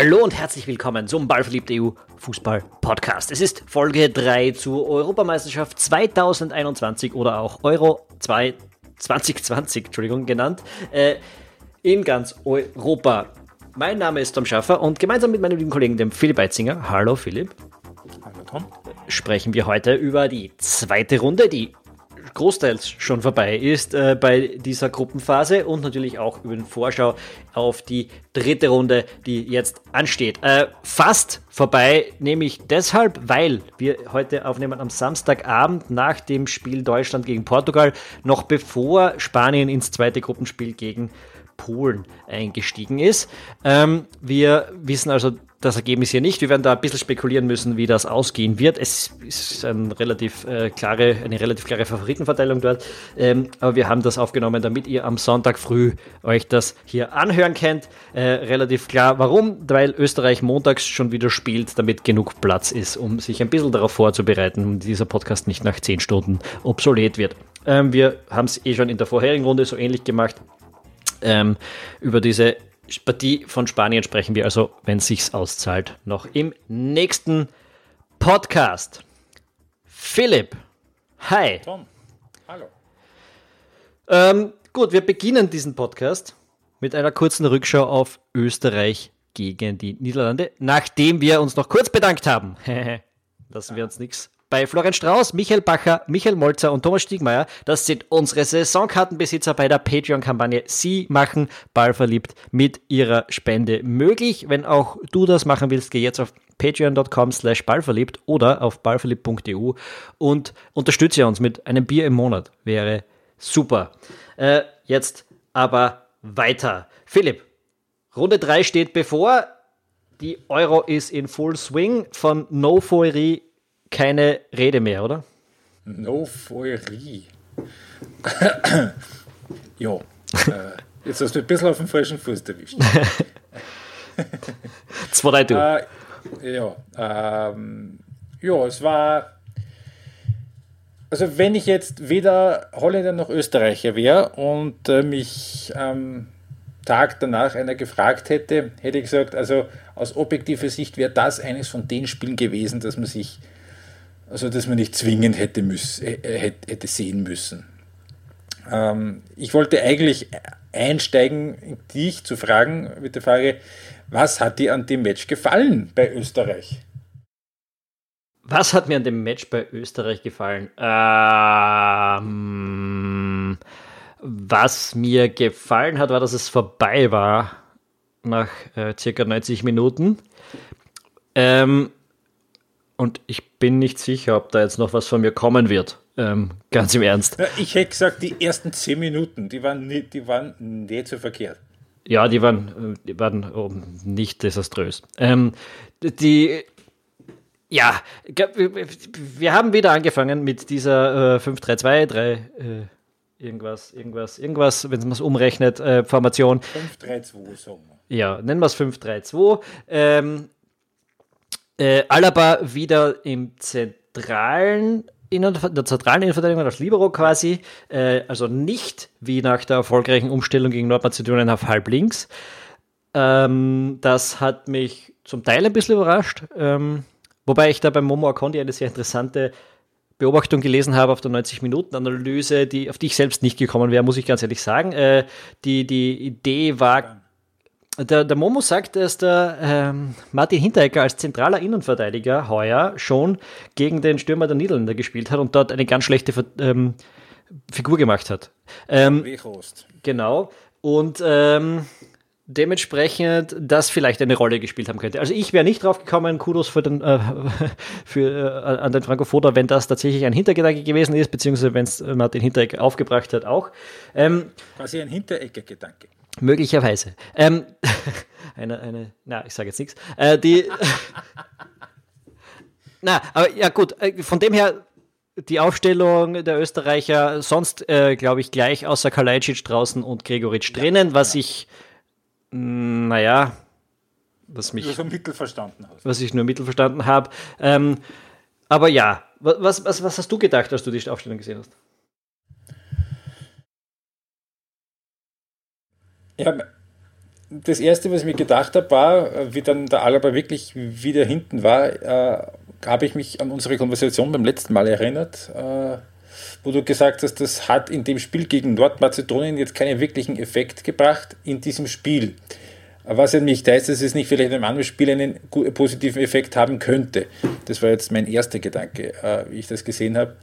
Hallo und herzlich willkommen zum Ballverliebt EU Fußball Podcast. Es ist Folge 3 zur Europameisterschaft 2021 oder auch Euro 2 2020, Entschuldigung, genannt, äh, in ganz Europa. Mein Name ist Tom Schaffer und gemeinsam mit meinem lieben Kollegen, dem Philipp Eitzinger, hallo Philipp, hallo Tom, sprechen wir heute über die zweite Runde, die großteils schon vorbei ist äh, bei dieser Gruppenphase und natürlich auch über den Vorschau auf die dritte Runde, die jetzt ansteht. Äh, fast vorbei, nämlich deshalb, weil wir heute aufnehmen am Samstagabend nach dem Spiel Deutschland gegen Portugal, noch bevor Spanien ins zweite Gruppenspiel gegen Polen eingestiegen ist. Ähm, wir wissen also das Ergebnis hier nicht. Wir werden da ein bisschen spekulieren müssen, wie das ausgehen wird. Es ist ein relativ, äh, klare, eine relativ klare Favoritenverteilung dort. Ähm, aber wir haben das aufgenommen, damit ihr am Sonntag früh euch das hier anhören könnt. Äh, relativ klar. Warum? Weil Österreich montags schon wieder spielt, damit genug Platz ist, um sich ein bisschen darauf vorzubereiten, um dieser Podcast nicht nach 10 Stunden obsolet wird. Ähm, wir haben es eh schon in der vorherigen Runde so ähnlich gemacht. Ähm, über diese Partie von Spanien sprechen wir also, wenn es sich auszahlt, noch im nächsten Podcast. Philipp, hi. Tom, hallo. Ähm, gut, wir beginnen diesen Podcast mit einer kurzen Rückschau auf Österreich gegen die Niederlande, nachdem wir uns noch kurz bedankt haben. Lassen wir uns nichts bei Florian Strauß, Michael Bacher, Michael Molzer und Thomas Stiegmeier. Das sind unsere Saisonkartenbesitzer bei der Patreon-Kampagne. Sie machen Ballverliebt mit ihrer Spende möglich. Wenn auch du das machen willst, geh jetzt auf patreon.com slash ballverliebt oder auf ballverliebt.eu und unterstütze uns mit einem Bier im Monat. Wäre super. Äh, jetzt aber weiter. Philipp, Runde 3 steht bevor. Die Euro ist in Full Swing. Von No Foerie keine Rede mehr, oder? No Feuerie. ja, äh, jetzt hast du ein bisschen auf dem falschen Fuß erwischt. das war du. Äh, ja, ähm, ja, es war. Also, wenn ich jetzt weder Holländer noch Österreicher wäre und äh, mich am Tag danach einer gefragt hätte, hätte ich gesagt, also aus objektiver Sicht wäre das eines von den Spielen gewesen, dass man sich also dass man nicht zwingend hätte, müß, äh, hätte sehen müssen. Ähm, ich wollte eigentlich einsteigen, dich zu fragen mit der Frage, was hat dir an dem Match gefallen bei Österreich? Was hat mir an dem Match bei Österreich gefallen? Ähm, was mir gefallen hat, war, dass es vorbei war nach äh, circa 90 Minuten. Ähm, und ich bin nicht sicher, ob da jetzt noch was von mir kommen wird. Ähm, ganz im Ernst. Ich hätte gesagt, die ersten zehn Minuten, die waren nicht, die waren nicht so verkehrt. Ja, die waren, die waren oh, nicht desaströs. Ähm, die, ja, wir haben wieder angefangen mit dieser äh, 5-3-2, 3, äh, irgendwas, irgendwas, irgendwas, wenn man es umrechnet, äh, Formation. 5-3-2, sagen wir. Ja, nennen wir es 5-3-2. Ähm, äh, Alaba wieder im zentralen in der zentralen Innenverteidigung als Libero quasi, äh, also nicht wie nach der erfolgreichen Umstellung gegen Nordmazedonien auf halb links. Ähm, das hat mich zum Teil ein bisschen überrascht, ähm, wobei ich da beim Momo Akondi eine sehr interessante Beobachtung gelesen habe auf der 90-Minuten-Analyse, die, auf die ich selbst nicht gekommen wäre, muss ich ganz ehrlich sagen. Äh, die, die Idee war der, der Momo sagt, dass der ähm, Martin Hinteregger als zentraler Innenverteidiger heuer schon gegen den Stürmer der Niederländer gespielt hat und dort eine ganz schlechte ähm, Figur gemacht hat. Ähm, genau. Und ähm, dementsprechend das vielleicht eine Rolle gespielt haben könnte. Also ich wäre nicht drauf gekommen, Kudos für den, äh, für, äh, an den Franco Foda, wenn das tatsächlich ein Hintergedanke gewesen ist, beziehungsweise wenn es Martin Hinteregger aufgebracht hat auch. Ähm, Quasi ein Hinteregger-Gedanke. Möglicherweise. Ähm, eine, eine, na, ich sage jetzt nichts. Äh, die. na, aber ja, gut, äh, von dem her, die Aufstellung der Österreicher sonst, äh, glaube ich, gleich außer Kalajdzic draußen und Gregoritsch ja, drinnen, was ja. ich, mm, naja, was mich. So mittel verstanden hast. Was ich nur mittel verstanden habe. Ähm, aber ja, was, was, was hast du gedacht, als du die Aufstellung gesehen hast? Ja, das Erste, was ich mir gedacht habe, war, wie dann der Alaba wirklich wieder hinten war, äh, habe ich mich an unsere Konversation beim letzten Mal erinnert, äh, wo du gesagt hast, das hat in dem Spiel gegen Nordmazedonien jetzt keinen wirklichen Effekt gebracht in diesem Spiel. Was ja nicht heißt, dass es nicht vielleicht in einem anderen Spiel einen positiven Effekt haben könnte. Das war jetzt mein erster Gedanke, äh, wie ich das gesehen habe.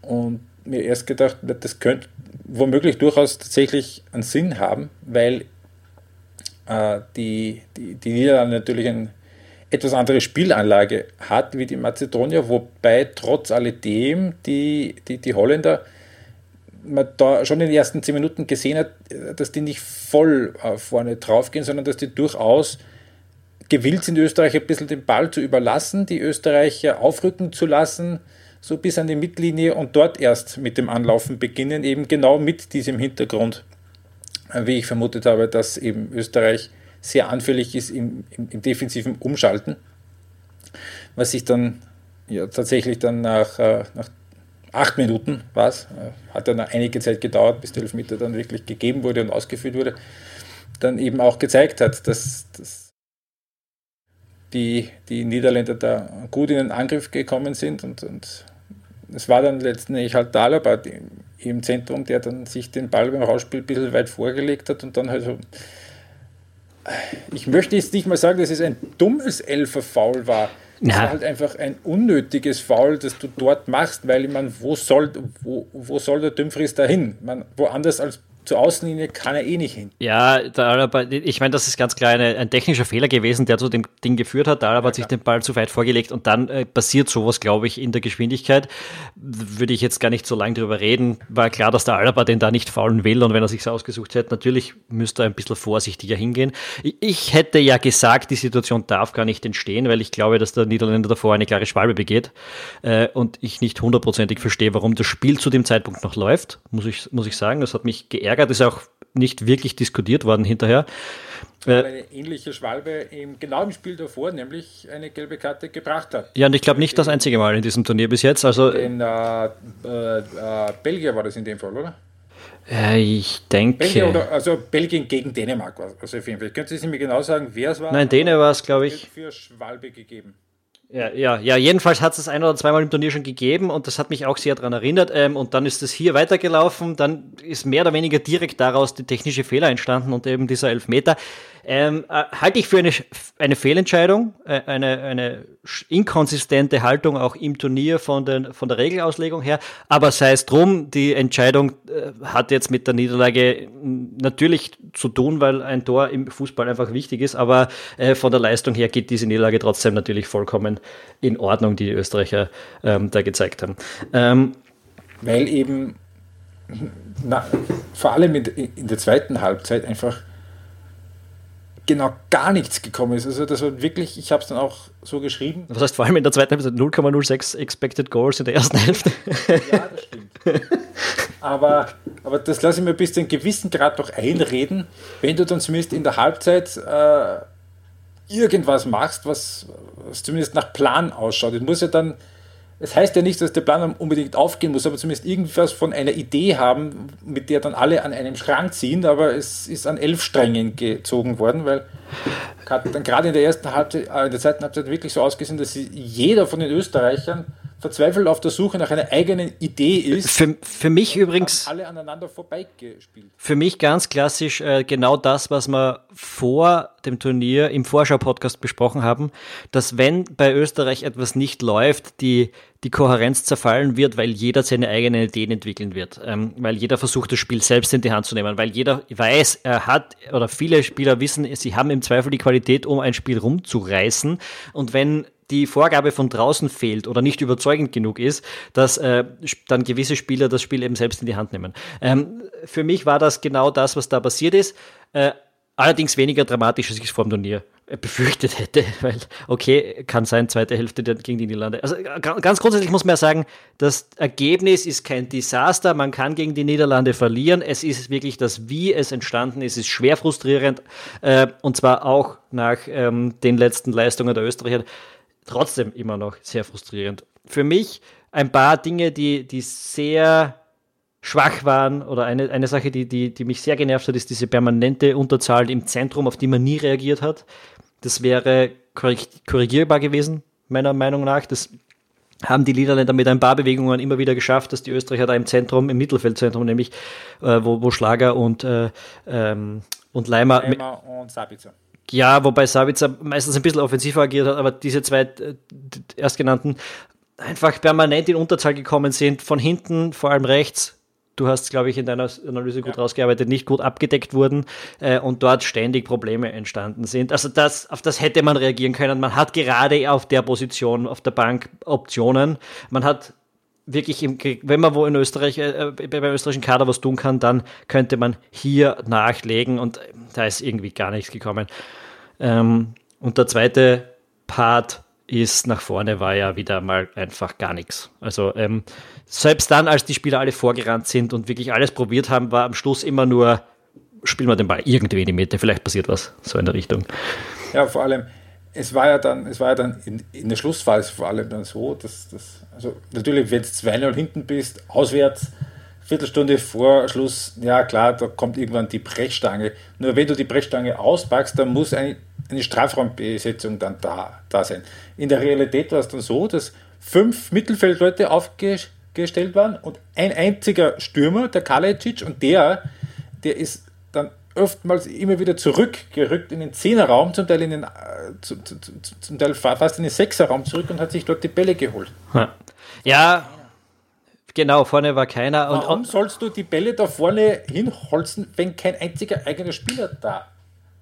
Und mir erst gedacht, das könnte womöglich durchaus tatsächlich einen Sinn haben, weil äh, die, die, die Niederlande natürlich eine etwas andere Spielanlage hat wie die Mazedonier, wobei trotz alledem die, die, die Holländer man da schon in den ersten zehn Minuten gesehen hat, dass die nicht voll äh, vorne draufgehen, sondern dass die durchaus gewillt sind, Österreich ein bisschen den Ball zu überlassen, die Österreicher aufrücken zu lassen, so bis an die Mittellinie und dort erst mit dem Anlaufen beginnen, eben genau mit diesem Hintergrund, wie ich vermutet habe, dass eben Österreich sehr anfällig ist im, im, im defensiven Umschalten, was sich dann ja, tatsächlich dann nach, äh, nach acht Minuten war es, äh, hat dann einige Zeit gedauert, bis der Elfmeter dann wirklich gegeben wurde und ausgeführt wurde, dann eben auch gezeigt hat, dass, dass die, die Niederländer da gut in den Angriff gekommen sind und, und es war dann letztendlich halt Dalaba im Zentrum, der dann sich den Ball beim Rausspiel ein bisschen weit vorgelegt hat und dann halt so. Ich möchte jetzt nicht mal sagen, dass es ein dummes Elfer-Foul war. Es war halt einfach ein unnötiges Foul, das du dort machst, weil ich meine, wo soll, wo, wo soll der Dumfries dahin? Man, woanders als zur Außenlinie kann er eh nicht hin. Ja, der Alaba, ich meine, das ist ganz klar eine, ein technischer Fehler gewesen, der zu dem Ding geführt hat. Der Alaba ja, hat sich den Ball zu weit vorgelegt und dann äh, passiert sowas, glaube ich, in der Geschwindigkeit. Würde ich jetzt gar nicht so lange drüber reden. War klar, dass der Alaba den da nicht faulen will und wenn er sich ausgesucht hätte, natürlich müsste er ein bisschen vorsichtiger hingehen. Ich hätte ja gesagt, die Situation darf gar nicht entstehen, weil ich glaube, dass der Niederländer davor eine klare Schwalbe begeht äh, und ich nicht hundertprozentig verstehe, warum das Spiel zu dem Zeitpunkt noch läuft, muss ich, muss ich sagen. Das hat mich geärgert geärgert, ist auch nicht wirklich diskutiert worden hinterher. Äh, eine ähnliche Schwalbe im, genau im Spiel davor, nämlich eine gelbe Karte gebracht hat. Ja, und ich glaube nicht das einzige Mal in diesem Turnier bis jetzt. Also in äh, äh, Belgien war das in dem Fall, oder? Äh, ich denke. Belgien oder, also Belgien gegen Dänemark war also auf jeden Fall. Können Sie mir genau sagen, wer es war? Nein, Dänemark war es, glaube ich. Für Schwalbe gegeben. Ja, ja, ja, jedenfalls hat es ein oder zweimal im Turnier schon gegeben und das hat mich auch sehr daran erinnert. Ähm, und dann ist es hier weitergelaufen, dann ist mehr oder weniger direkt daraus die technische Fehler entstanden und eben dieser Elfmeter. Ähm, äh, halte ich für eine, eine Fehlentscheidung, äh, eine, eine inkonsistente Haltung auch im Turnier von, den, von der Regelauslegung her. Aber sei es drum, die Entscheidung äh, hat jetzt mit der Niederlage natürlich zu tun, weil ein Tor im Fußball einfach wichtig ist. Aber äh, von der Leistung her geht diese Niederlage trotzdem natürlich vollkommen in Ordnung, die die Österreicher ähm, da gezeigt haben. Ähm, weil eben na, vor allem in, in der zweiten Halbzeit einfach genau gar nichts gekommen ist. Also das war wirklich, ich habe es dann auch so geschrieben. Was heißt vor allem in der zweiten Hälfte 0,06 Expected Goals in der ersten Hälfte? Ja, das stimmt. aber, aber das lasse ich mir bis zu einem gewissen Grad doch einreden, wenn du dann zumindest in der Halbzeit äh, irgendwas machst, was, was zumindest nach Plan ausschaut. Es muss ja dann es heißt ja nicht, dass der Plan unbedingt aufgehen muss, aber zumindest irgendwas von einer Idee haben, mit der dann alle an einem Schrank ziehen, aber es ist an elf Strängen gezogen worden, weil dann gerade in der ersten Halbzeit, äh, in der zweiten Halbzeit wirklich so ausgesehen, dass jeder von den Österreichern verzweifelt auf der Suche nach einer eigenen Idee ist. Für, für mich übrigens. Alle aneinander vorbeigespielt. Für mich ganz klassisch äh, genau das, was wir vor dem Turnier im Vorschau-Podcast besprochen haben, dass wenn bei Österreich etwas nicht läuft, die, die Kohärenz zerfallen wird, weil jeder seine eigenen Ideen entwickeln wird, ähm, weil jeder versucht, das Spiel selbst in die Hand zu nehmen, weil jeder weiß, er hat, oder viele Spieler wissen, sie haben im Zweifel die Qualität, um ein Spiel rumzureißen. Und wenn die Vorgabe von draußen fehlt oder nicht überzeugend genug ist, dass äh, dann gewisse Spieler das Spiel eben selbst in die Hand nehmen. Ähm, für mich war das genau das, was da passiert ist. Äh, allerdings weniger dramatisch, als ich es vor dem Turnier äh, befürchtet hätte, weil, okay, kann sein, zweite Hälfte gegen die Niederlande. Also äh, ganz grundsätzlich muss man ja sagen, das Ergebnis ist kein Desaster, man kann gegen die Niederlande verlieren. Es ist wirklich das, wie es entstanden ist, ist schwer frustrierend äh, und zwar auch nach ähm, den letzten Leistungen der Österreicher trotzdem immer noch sehr frustrierend. Für mich ein paar Dinge, die, die sehr schwach waren oder eine, eine Sache, die, die, die mich sehr genervt hat, ist diese permanente Unterzahl im Zentrum, auf die man nie reagiert hat. Das wäre korrigierbar gewesen, meiner Meinung nach. Das haben die Niederländer mit ein paar Bewegungen immer wieder geschafft, dass die Österreicher da im Zentrum, im Mittelfeldzentrum nämlich, äh, wo, wo Schlager und, äh, ähm, und Leimer, Leimer und Sabitzer. Ja, wobei Sabitzer meistens ein bisschen offensiver agiert hat, aber diese zwei äh, erstgenannten einfach permanent in Unterzahl gekommen sind, von hinten, vor allem rechts, du hast, glaube ich, in deiner Analyse gut ja. rausgearbeitet, nicht gut abgedeckt wurden äh, und dort ständig Probleme entstanden sind. Also das, auf das hätte man reagieren können. Man hat gerade auf der Position, auf der Bank Optionen. Man hat wirklich, im, wenn man wo in Österreich, äh, äh beim österreichischen Kader was tun kann, dann könnte man hier nachlegen und da ist irgendwie gar nichts gekommen. Ähm, und der zweite Part ist nach vorne war ja wieder mal einfach gar nichts. Also ähm, selbst dann, als die Spieler alle vorgerannt sind und wirklich alles probiert haben, war am Schluss immer nur, spielen wir den Ball irgendwie in die Mitte, vielleicht passiert was, so in der Richtung. Ja, vor allem, es war ja dann, es war ja dann in, in der Schlussphase vor allem dann so, dass das, also natürlich, wenn du 2-0 hinten bist, auswärts, Viertelstunde vor Schluss, ja klar, da kommt irgendwann die Brechstange. Nur wenn du die Brechstange auspackst, dann muss eine, eine Strafraumbesetzung dann da, da sein. In der Realität war es dann so, dass fünf Mittelfeldleute aufgestellt waren und ein einziger Stürmer, der Kalajdzic, und der, der ist dann oftmals immer wieder zurückgerückt in den Zehnerraum, zum Teil in den, äh, zum, zum, zum Teil fast in den Sechserraum zurück und hat sich dort die Bälle geholt. Ja, Genau, vorne war keiner. Warum und, sollst du die Bälle da vorne hinholzen, wenn kein einziger eigener Spieler da,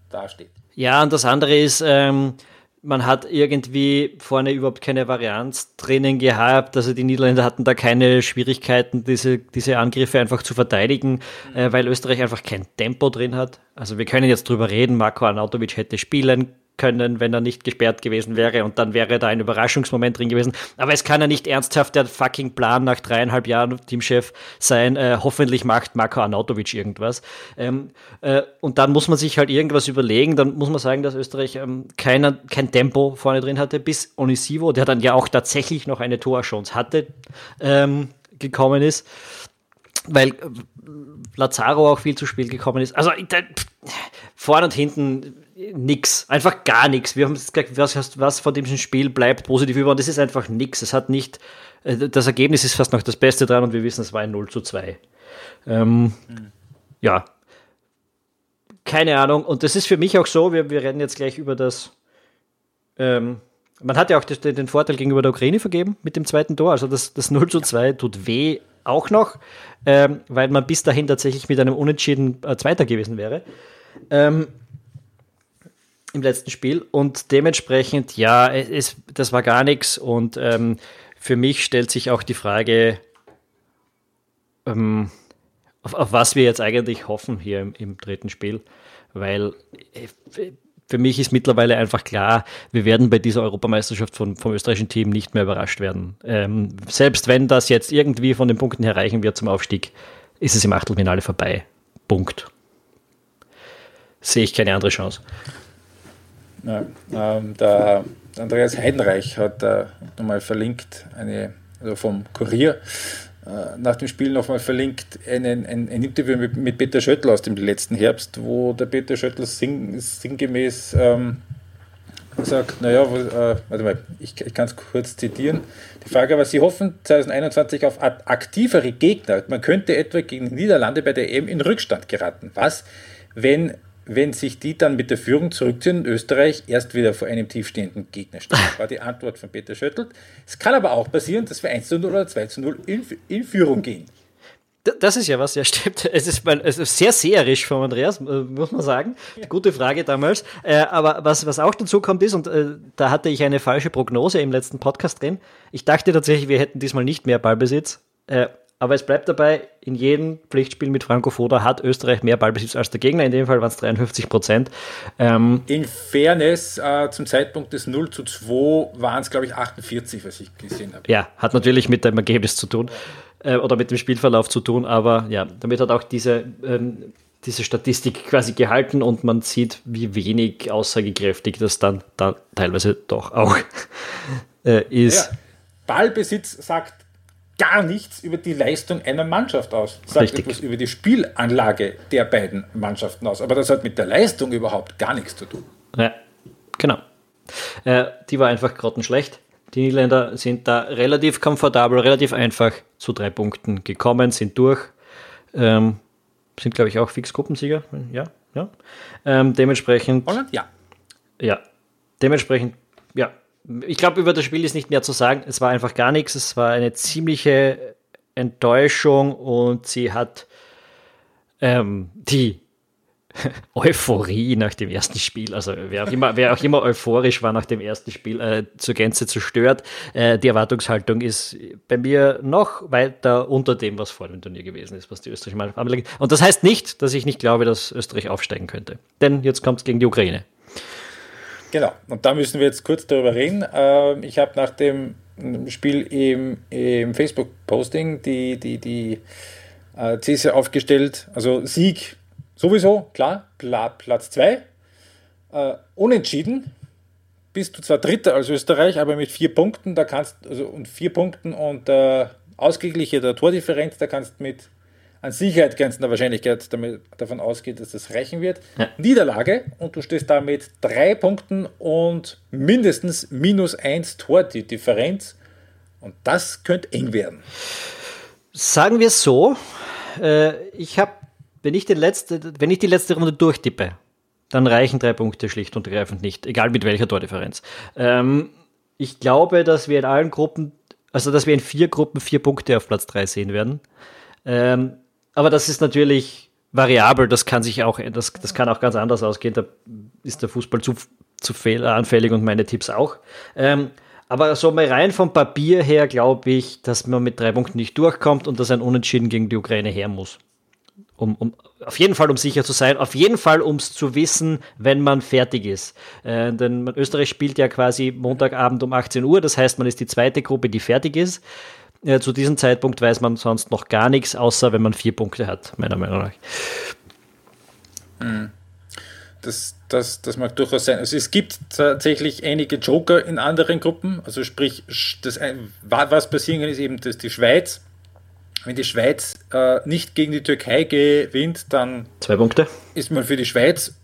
da steht? Ja, und das andere ist, ähm, man hat irgendwie vorne überhaupt keine Varianz drinnen gehabt. Also die Niederländer hatten da keine Schwierigkeiten, diese, diese Angriffe einfach zu verteidigen, äh, weil Österreich einfach kein Tempo drin hat. Also wir können jetzt drüber reden, Marco Arnautovic hätte spielen können, wenn er nicht gesperrt gewesen wäre und dann wäre da ein Überraschungsmoment drin gewesen. Aber es kann ja nicht ernsthaft der fucking Plan nach dreieinhalb Jahren Teamchef sein. Äh, hoffentlich macht Marko Arnautovic irgendwas. Ähm, äh, und dann muss man sich halt irgendwas überlegen. Dann muss man sagen, dass Österreich ähm, keiner, kein Tempo vorne drin hatte, bis Onisivo, der dann ja auch tatsächlich noch eine Torchance hatte, ähm, gekommen ist weil äh, Lazaro auch viel zu Spiel gekommen ist. Also da, vorne und hinten nix, einfach gar nichts. Wir haben gesagt, was, was von diesem Spiel bleibt positiv über und das ist einfach nichts. Es hat nicht, äh, das Ergebnis ist fast noch das Beste dran und wir wissen, es war ein 0 zu 2. Ähm, mhm. Ja, keine Ahnung. Und das ist für mich auch so, wir, wir reden jetzt gleich über das. Ähm, man hat ja auch das, den Vorteil gegenüber der Ukraine vergeben mit dem zweiten Tor. Also das, das 0 zu 2 tut weh auch noch, ähm, weil man bis dahin tatsächlich mit einem Unentschieden äh, Zweiter gewesen wäre. Ähm, im letzten Spiel und dementsprechend, ja, es, das war gar nichts und ähm, für mich stellt sich auch die Frage, ähm, auf, auf, was wir jetzt eigentlich hoffen hier im, im dritten Spiel, weil äh, für mich ist mittlerweile einfach klar, wir werden bei dieser Europameisterschaft von, vom österreichischen Team nicht mehr überrascht werden. Ähm, selbst wenn das jetzt irgendwie von den Punkten her reichen wird zum Aufstieg, ist es im Achtelfinale vorbei. Punkt. Sehe ich keine andere Chance. Ja, ähm, der Andreas Heidenreich hat äh, nochmal verlinkt, eine, also vom Kurier, äh, nach dem Spiel nochmal verlinkt, einen, ein, ein Interview mit, mit, Peter Schöttl aus dem letzten Herbst, wo der Peter Schöttl sing, sinngemäß ähm, sagt, naja, äh, warte mal, ich, ich kann es kurz zitieren. Die Frage war, Sie hoffen 2021 auf aktivere Gegner. Man könnte etwa gegen die Niederlande bei der EM in Rückstand geraten. Was, wenn wenn sich die dann mit der Führung zurückziehen Österreich erst wieder vor einem tiefstehenden Gegner steht. Das war die Antwort von Peter Schöttl. Es kann aber auch passieren, dass wir 1 zu 0 oder 2 zu 0 in, in Führung gehen. Das ist ja was, ja stimmt. Es ist, es ist sehr seherisch von Andreas, äh, muss man sagen. Gute Frage damals. Äh, aber was, was auch dazu kommt ist, und äh, da hatte ich eine falsche Prognose im letzten Podcast drin. Ich dachte tatsächlich, wir hätten diesmal nicht mehr Ballbesitz. Aber es bleibt dabei, in jedem Pflichtspiel mit Franco Foda hat Österreich mehr Ballbesitz als der Gegner. In dem Fall waren es 53 Prozent. Ähm, in Fairness, äh, zum Zeitpunkt des 0 zu 2 waren es, glaube ich, 48, was ich gesehen habe. Ja, hat natürlich mit dem Ergebnis zu tun äh, oder mit dem Spielverlauf zu tun, aber ja, damit hat auch diese, ähm, diese Statistik quasi gehalten und man sieht, wie wenig aussagekräftig das dann da teilweise doch auch äh, ist. Ja, Ballbesitz sagt gar nichts über die Leistung einer Mannschaft aus. Sagt Richtig. etwas über die Spielanlage der beiden Mannschaften aus. Aber das hat mit der Leistung überhaupt gar nichts zu tun. Ja, genau. Äh, die war einfach grottenschlecht. Die Niederländer sind da relativ komfortabel, relativ einfach zu drei Punkten gekommen, sind durch. Ähm, sind, glaube ich, auch Fix-Gruppensieger. Ja, ja. Ähm, dementsprechend. Holland? Ja. Ja. Dementsprechend, ja. Ich glaube, über das Spiel ist nicht mehr zu sagen. Es war einfach gar nichts. Es war eine ziemliche Enttäuschung und sie hat ähm, die Euphorie nach dem ersten Spiel. Also wer auch immer, wer auch immer euphorisch war nach dem ersten Spiel, äh, zur Gänze zerstört. Äh, die Erwartungshaltung ist bei mir noch weiter unter dem, was vor dem Turnier gewesen ist, was die Österreich mal anlegen. Und das heißt nicht, dass ich nicht glaube, dass Österreich aufsteigen könnte. Denn jetzt kommt es gegen die Ukraine. Genau, und da müssen wir jetzt kurz darüber reden. Ähm, ich habe nach dem Spiel im, im Facebook-Posting die, die, die äh, These aufgestellt, also Sieg Sowieso, klar, Platz 2. Äh, unentschieden bist du zwar Dritter als Österreich, aber mit vier Punkten, da kannst also und vier Punkten und äh, ausgegliche der Tordifferenz, da kannst mit an Sicherheit grenzender Wahrscheinlichkeit damit, davon ausgehen, dass das reichen wird. Ja. Niederlage und du stehst da mit drei Punkten und mindestens minus eins Tor die Differenz und das könnte eng werden. Sagen wir es so, äh, ich habe wenn ich, letzte, wenn ich die letzte Runde durchtippe, dann reichen drei Punkte schlicht und ergreifend nicht, egal mit welcher Tordifferenz. Ähm, ich glaube, dass wir in allen Gruppen, also dass wir in vier Gruppen vier Punkte auf Platz drei sehen werden. Ähm, aber das ist natürlich variabel, das kann sich auch, das, das kann auch ganz anders ausgehen. Da ist der Fußball zu, zu fehleranfällig und meine Tipps auch. Ähm, aber so mal rein vom Papier her glaube ich, dass man mit drei Punkten nicht durchkommt und dass ein Unentschieden gegen die Ukraine her muss um, um, auf jeden Fall, um sicher zu sein, auf jeden Fall, um es zu wissen, wenn man fertig ist. Äh, denn Österreich spielt ja quasi Montagabend um 18 Uhr, das heißt, man ist die zweite Gruppe, die fertig ist. Äh, zu diesem Zeitpunkt weiß man sonst noch gar nichts, außer wenn man vier Punkte hat, meiner Meinung nach. Hm. Das, das, das mag durchaus sein. Also es gibt tatsächlich einige Joker in anderen Gruppen. Also sprich, das, was passieren kann, ist eben, dass die Schweiz wenn die Schweiz äh, nicht gegen die Türkei gewinnt, dann zwei Punkte. ist man für die Schweiz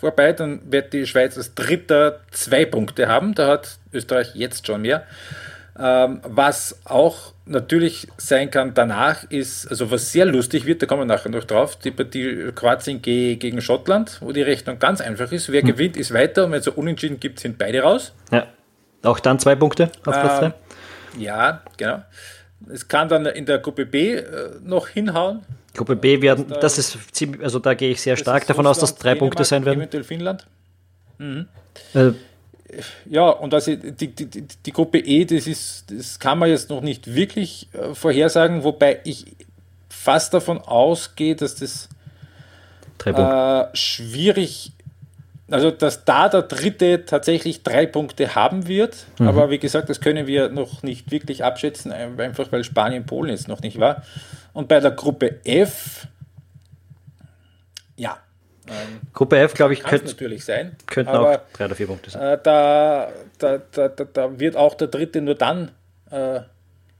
vorbei, dann wird die Schweiz als Dritter zwei Punkte haben. Da hat Österreich jetzt schon mehr. Ähm, was auch natürlich sein kann danach ist, also was sehr lustig wird, da kommen wir nachher noch drauf, die Partie Kroatien gegen Schottland, wo die Rechnung ganz einfach ist. Wer hm. gewinnt, ist weiter und wenn es so unentschieden gibt, sind beide raus. Ja. Auch dann zwei Punkte auf Platz ähm, Ja, genau. Es kann dann in der Gruppe B äh, noch hinhauen. Gruppe B werden, das ist ziemlich, also da gehe ich sehr stark davon aus, dass drei Punkte sein werden. Eventuell Finnland. Mhm. Äh, ja, und also die, die, die, Gruppe E, das ist, das kann man jetzt noch nicht wirklich äh, vorhersagen, wobei ich fast davon ausgehe, dass das äh, schwierig also dass da der Dritte tatsächlich drei Punkte haben wird. Mhm. Aber wie gesagt, das können wir noch nicht wirklich abschätzen, einfach weil Spanien Polen jetzt noch nicht war. Und bei der Gruppe F, ja. Gruppe F, glaube ich, könnte natürlich sein. Könnten auch drei oder vier Punkte sein. Äh, da, da, da, da, wird auch der Dritte nur dann äh,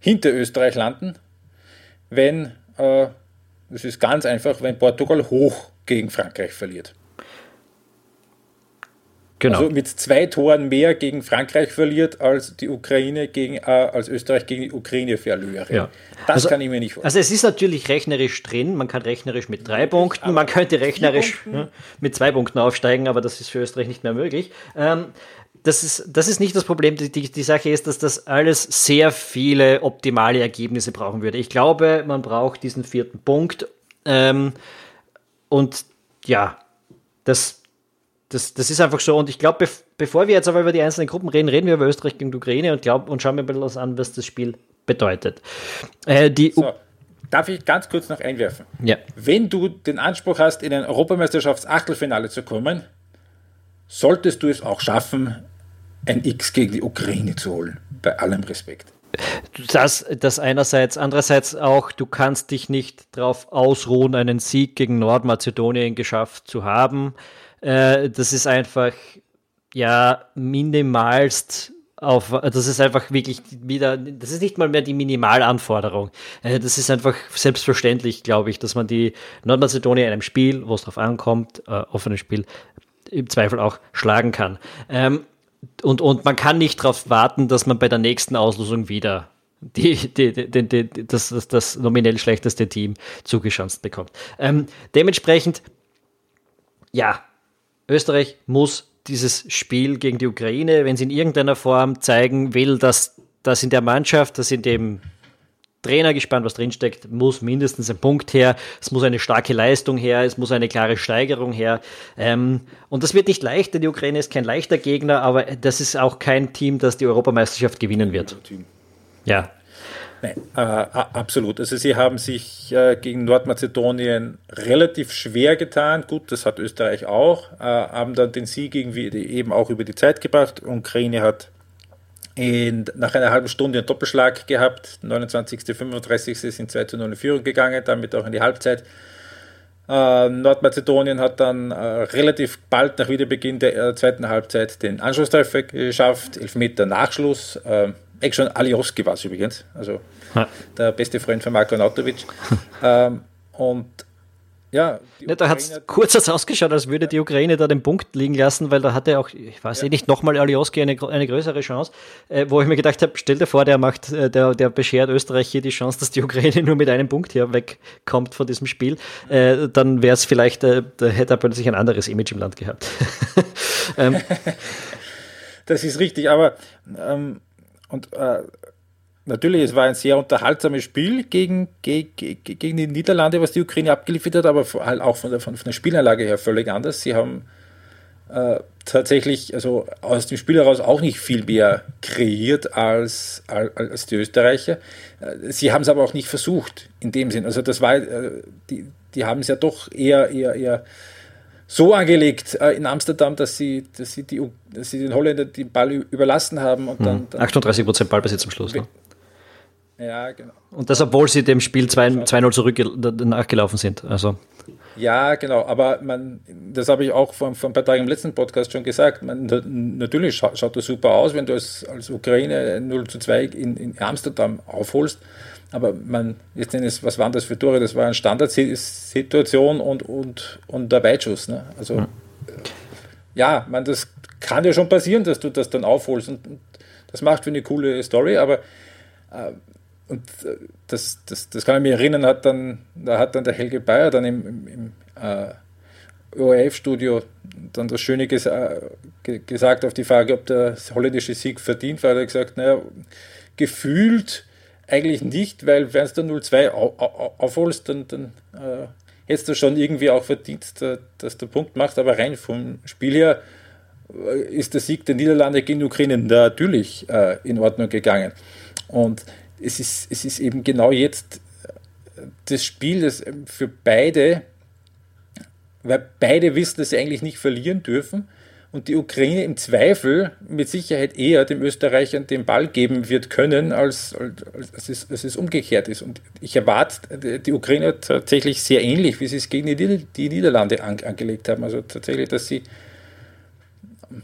hinter Österreich landen, wenn, äh, das ist ganz einfach, wenn Portugal hoch gegen Frankreich verliert. Genau. Also mit zwei Toren mehr gegen Frankreich verliert, als die Ukraine gegen, äh, als Österreich gegen die Ukraine verliere. Ja. Das also, kann ich mir nicht vorstellen. Also es ist natürlich rechnerisch drin, man kann rechnerisch mit drei Punkten, man könnte rechnerisch ne, mit zwei Punkten aufsteigen, aber das ist für Österreich nicht mehr möglich. Ähm, das ist, das ist nicht das Problem. Die, die, die Sache ist, dass das alles sehr viele optimale Ergebnisse brauchen würde. Ich glaube, man braucht diesen vierten Punkt. Ähm, und ja, das das, das ist einfach so. Und ich glaube, bev bevor wir jetzt aber über die einzelnen Gruppen reden, reden wir über Österreich gegen die Ukraine und, glaub, und schauen wir ein bisschen an, was das Spiel bedeutet. Äh, die so, darf ich ganz kurz noch einwerfen? Ja. Wenn du den Anspruch hast, in ein Europameisterschafts-Achtelfinale zu kommen, solltest du es auch schaffen, ein X gegen die Ukraine zu holen. Bei allem Respekt. Das, das einerseits, andererseits auch, du kannst dich nicht darauf ausruhen, einen Sieg gegen Nordmazedonien geschafft zu haben. Äh, das ist einfach, ja, minimalst auf, das ist einfach wirklich wieder, das ist nicht mal mehr die Minimalanforderung. Äh, das ist einfach selbstverständlich, glaube ich, dass man die Nordmazedonier in einem Spiel, wo es drauf ankommt, äh, offenes Spiel, im Zweifel auch schlagen kann. Ähm, und, und man kann nicht darauf warten, dass man bei der nächsten Auslosung wieder die, die, die, die, das, das, das nominell schlechteste Team zugeschanzt bekommt. Ähm, dementsprechend, ja, Österreich muss dieses Spiel gegen die Ukraine, wenn sie in irgendeiner Form zeigen will, dass das in der Mannschaft, dass in dem Trainer gespannt, was drinsteckt, muss mindestens ein Punkt her, es muss eine starke Leistung her, es muss eine klare Steigerung her. Ähm, und das wird nicht leicht, denn die Ukraine ist kein leichter Gegner, aber das ist auch kein Team, das die Europameisterschaft gewinnen wird. Ja. Nein, äh, absolut. Also sie haben sich äh, gegen Nordmazedonien relativ schwer getan. Gut, das hat Österreich auch, äh, haben dann den Sieg irgendwie eben auch über die Zeit gebracht. Ukraine hat in, nach einer halben Stunde einen Doppelschlag gehabt. 29. 35. sind 2 zu 0 in Führung gegangen, damit auch in die Halbzeit. Äh, Nordmazedonien hat dann äh, relativ bald nach Wiederbeginn der äh, zweiten Halbzeit den Anschlusstreffer geschafft, Elfmeter Nachschluss. Äh, schon Alioski war es übrigens, also ha. der beste Freund von Marko Nautovic. ähm, und ja, ja, da hat es kurz ausgeschaut, als würde die Ukraine da den Punkt liegen lassen, weil da hatte auch, ich weiß ja. eh nicht, nochmal Alioski eine, eine größere Chance, äh, wo ich mir gedacht habe, stell dir vor, der macht, äh, der, der beschert Österreich hier die Chance, dass die Ukraine nur mit einem Punkt hier wegkommt von diesem Spiel, äh, dann wäre es vielleicht, äh, da hätte er plötzlich ein anderes Image im Land gehabt. ähm. Das ist richtig, aber ähm, und äh, natürlich, es war ein sehr unterhaltsames Spiel gegen, gegen, gegen die Niederlande, was die Ukraine abgeliefert hat, aber halt auch von der, von, von der Spielanlage her völlig anders. Sie haben äh, tatsächlich also aus dem Spiel heraus auch nicht viel mehr kreiert als, als, als die Österreicher. Äh, sie haben es aber auch nicht versucht in dem Sinn. Also das war, äh, die, die haben es ja doch eher, eher, eher so angelegt äh, in Amsterdam, dass sie, dass, sie die, dass sie den Holländern den Ball überlassen haben. Und dann, dann 38 Prozent Ballbesitz am Schluss. Ne? Ja, genau. Und das, obwohl sie dem Spiel 2-0 zurück nachgelaufen sind. Also. Ja, genau. Aber man, das habe ich auch vor, vor ein paar Tagen im letzten Podcast schon gesagt. Man, natürlich schaut, schaut das super aus, wenn du es als Ukraine 0 zu 2 in, in Amsterdam aufholst. Aber man, jetzt ist, was waren das für Tore? Das war eine Standardsituation und, und, und der Weitschuss. Ne? Also, ja. ja, man, das kann ja schon passieren, dass du das dann aufholst. Und, und das macht für eine coole Story, aber äh, und äh, das, das, das kann ich mich erinnern, hat dann, da hat dann der Helge Bayer dann im, im, im äh, ORF-Studio dann das Schöne ges äh, gesagt auf die Frage, ob der holländische Sieg verdient war, hat er gesagt, naja, gefühlt eigentlich nicht, weil wenn du 0-2 aufholst, dann, dann äh, hättest du schon irgendwie auch verdient, dass du Punkt machst, aber rein vom Spiel her äh, ist der Sieg der Niederlande gegen die Ukraine natürlich äh, in Ordnung gegangen. Und es ist, es ist eben genau jetzt das Spiel, das für beide, weil beide wissen, dass sie eigentlich nicht verlieren dürfen und die Ukraine im Zweifel mit Sicherheit eher dem Österreichern den Ball geben wird können, als, als, als, es, als es umgekehrt ist. Und ich erwarte die Ukraine tatsächlich sehr ähnlich, wie sie es gegen die, die Niederlande an, angelegt haben. Also tatsächlich, dass sie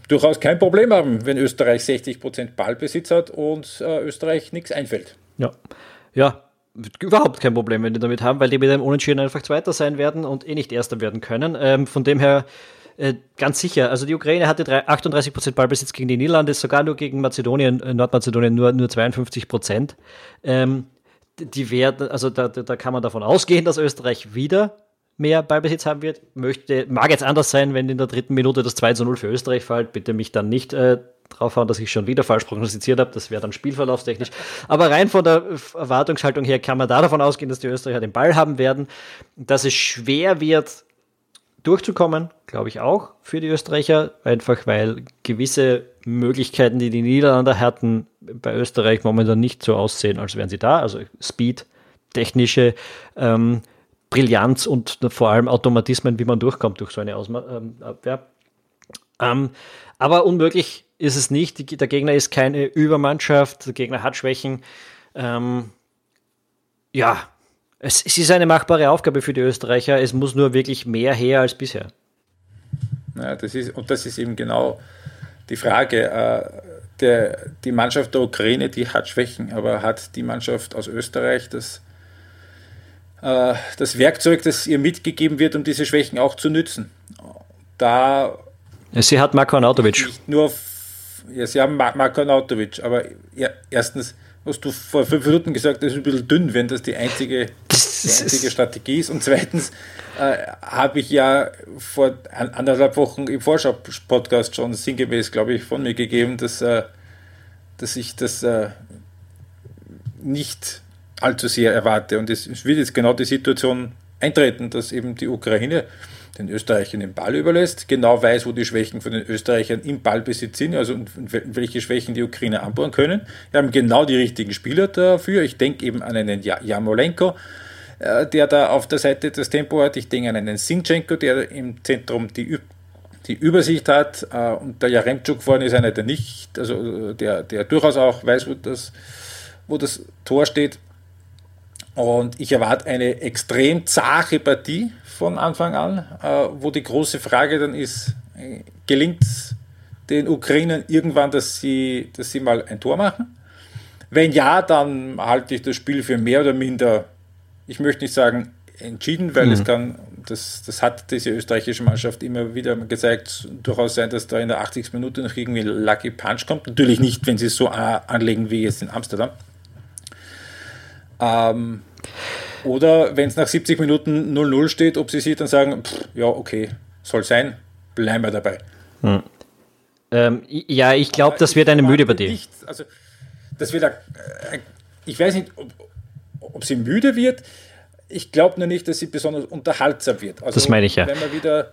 durchaus kein Problem haben, wenn Österreich 60% Ballbesitz hat und äh, Österreich nichts einfällt. Ja, ja, überhaupt kein Problem, wenn die damit haben, weil die mit einem Unentschieden einfach Zweiter sein werden und eh nicht Erster werden können. Ähm, von dem her äh, ganz sicher. Also die Ukraine hatte 38% Ballbesitz gegen die Niederlande, sogar nur gegen Mazedonien, äh, Nordmazedonien nur, nur 52%. Ähm, die werden, also da, da kann man davon ausgehen, dass Österreich wieder mehr Ballbesitz haben wird. Möchte, mag jetzt anders sein, wenn in der dritten Minute das 2 zu 0 für Österreich fällt. Bitte mich dann nicht äh, draufhauen, dass ich schon wieder falsch prognostiziert habe. Das wäre dann spielverlaufstechnisch. Aber rein von der Erwartungshaltung her kann man da davon ausgehen, dass die Österreicher den Ball haben werden. Dass es schwer wird, durchzukommen, glaube ich auch für die Österreicher, einfach weil gewisse Möglichkeiten, die die Niederlande hatten, bei Österreich momentan nicht so aussehen, als wären sie da. Also Speed, technische ähm, Brillanz und vor allem Automatismen, wie man durchkommt durch so eine ähm, Abwehr. Ähm, aber unmöglich ist es nicht. Der Gegner ist keine Übermannschaft, der Gegner hat Schwächen. Ähm, ja, es, es, ist eine machbare Aufgabe für die Österreicher. Es muss nur wirklich mehr her als bisher. Ja, das ist, und das ist eben genau die Frage. Äh, der, die Mannschaft der Ukraine, die hat Schwächen, aber hat die Mannschaft aus Österreich das, äh, das Werkzeug, das ihr mitgegeben wird, um diese Schwächen auch zu nützen. Da Sie hat Marko Arnautovic. nur, ja, sie haben Marko Arnautovic, aber ja, erstens hast du vor fünf Minuten gesagt, das ist ein bisschen dünn, wenn das die einzige, die einzige Strategie ist. Und zweitens äh, habe ich ja vor anderthalb Wochen im Vorschau-Podcast schon sinngemäß, glaube ich, von mir gegeben, dass, äh, dass ich das äh, nicht allzu sehr erwarte. Und es wird jetzt genau die Situation eintreten, dass eben die Ukraine den Österreichern den Ball überlässt, genau weiß, wo die Schwächen von den Österreichern im Ballbesitz sind, also welche Schwächen die Ukrainer anbauen können. Wir haben genau die richtigen Spieler dafür. Ich denke eben an einen Jamolenko, äh, der da auf der Seite das Tempo hat. Ich denke an einen Sinchenko, der im Zentrum die, die Übersicht hat. Äh, und der Jaremczuk vorne ist einer, der nicht, also der, der durchaus auch weiß, wo das, wo das Tor steht. Und ich erwarte eine extrem zache Partie von Anfang an, äh, wo die große Frage dann ist, gelingt es den Ukrainern irgendwann, dass sie, dass sie mal ein Tor machen? Wenn ja, dann halte ich das Spiel für mehr oder minder, ich möchte nicht sagen entschieden, weil mhm. es kann, das, das hat diese österreichische Mannschaft immer wieder gezeigt, durchaus sein, dass da in der 80. Minute noch irgendwie ein Lucky Punch kommt. Natürlich nicht, wenn sie es so anlegen wie jetzt in Amsterdam. Ähm, oder wenn es nach 70 Minuten 0-0 steht, ob sie sich dann sagen, pff, ja, okay, soll sein, bleiben wir dabei. Hm. Ähm, ja, ich glaube, das wird eine müde Partie. Also, das wird, ein, ich weiß nicht, ob, ob sie müde wird. Ich glaube nur nicht, dass sie besonders unterhaltsam wird. Also, das meine ich ja. Wenn wir wieder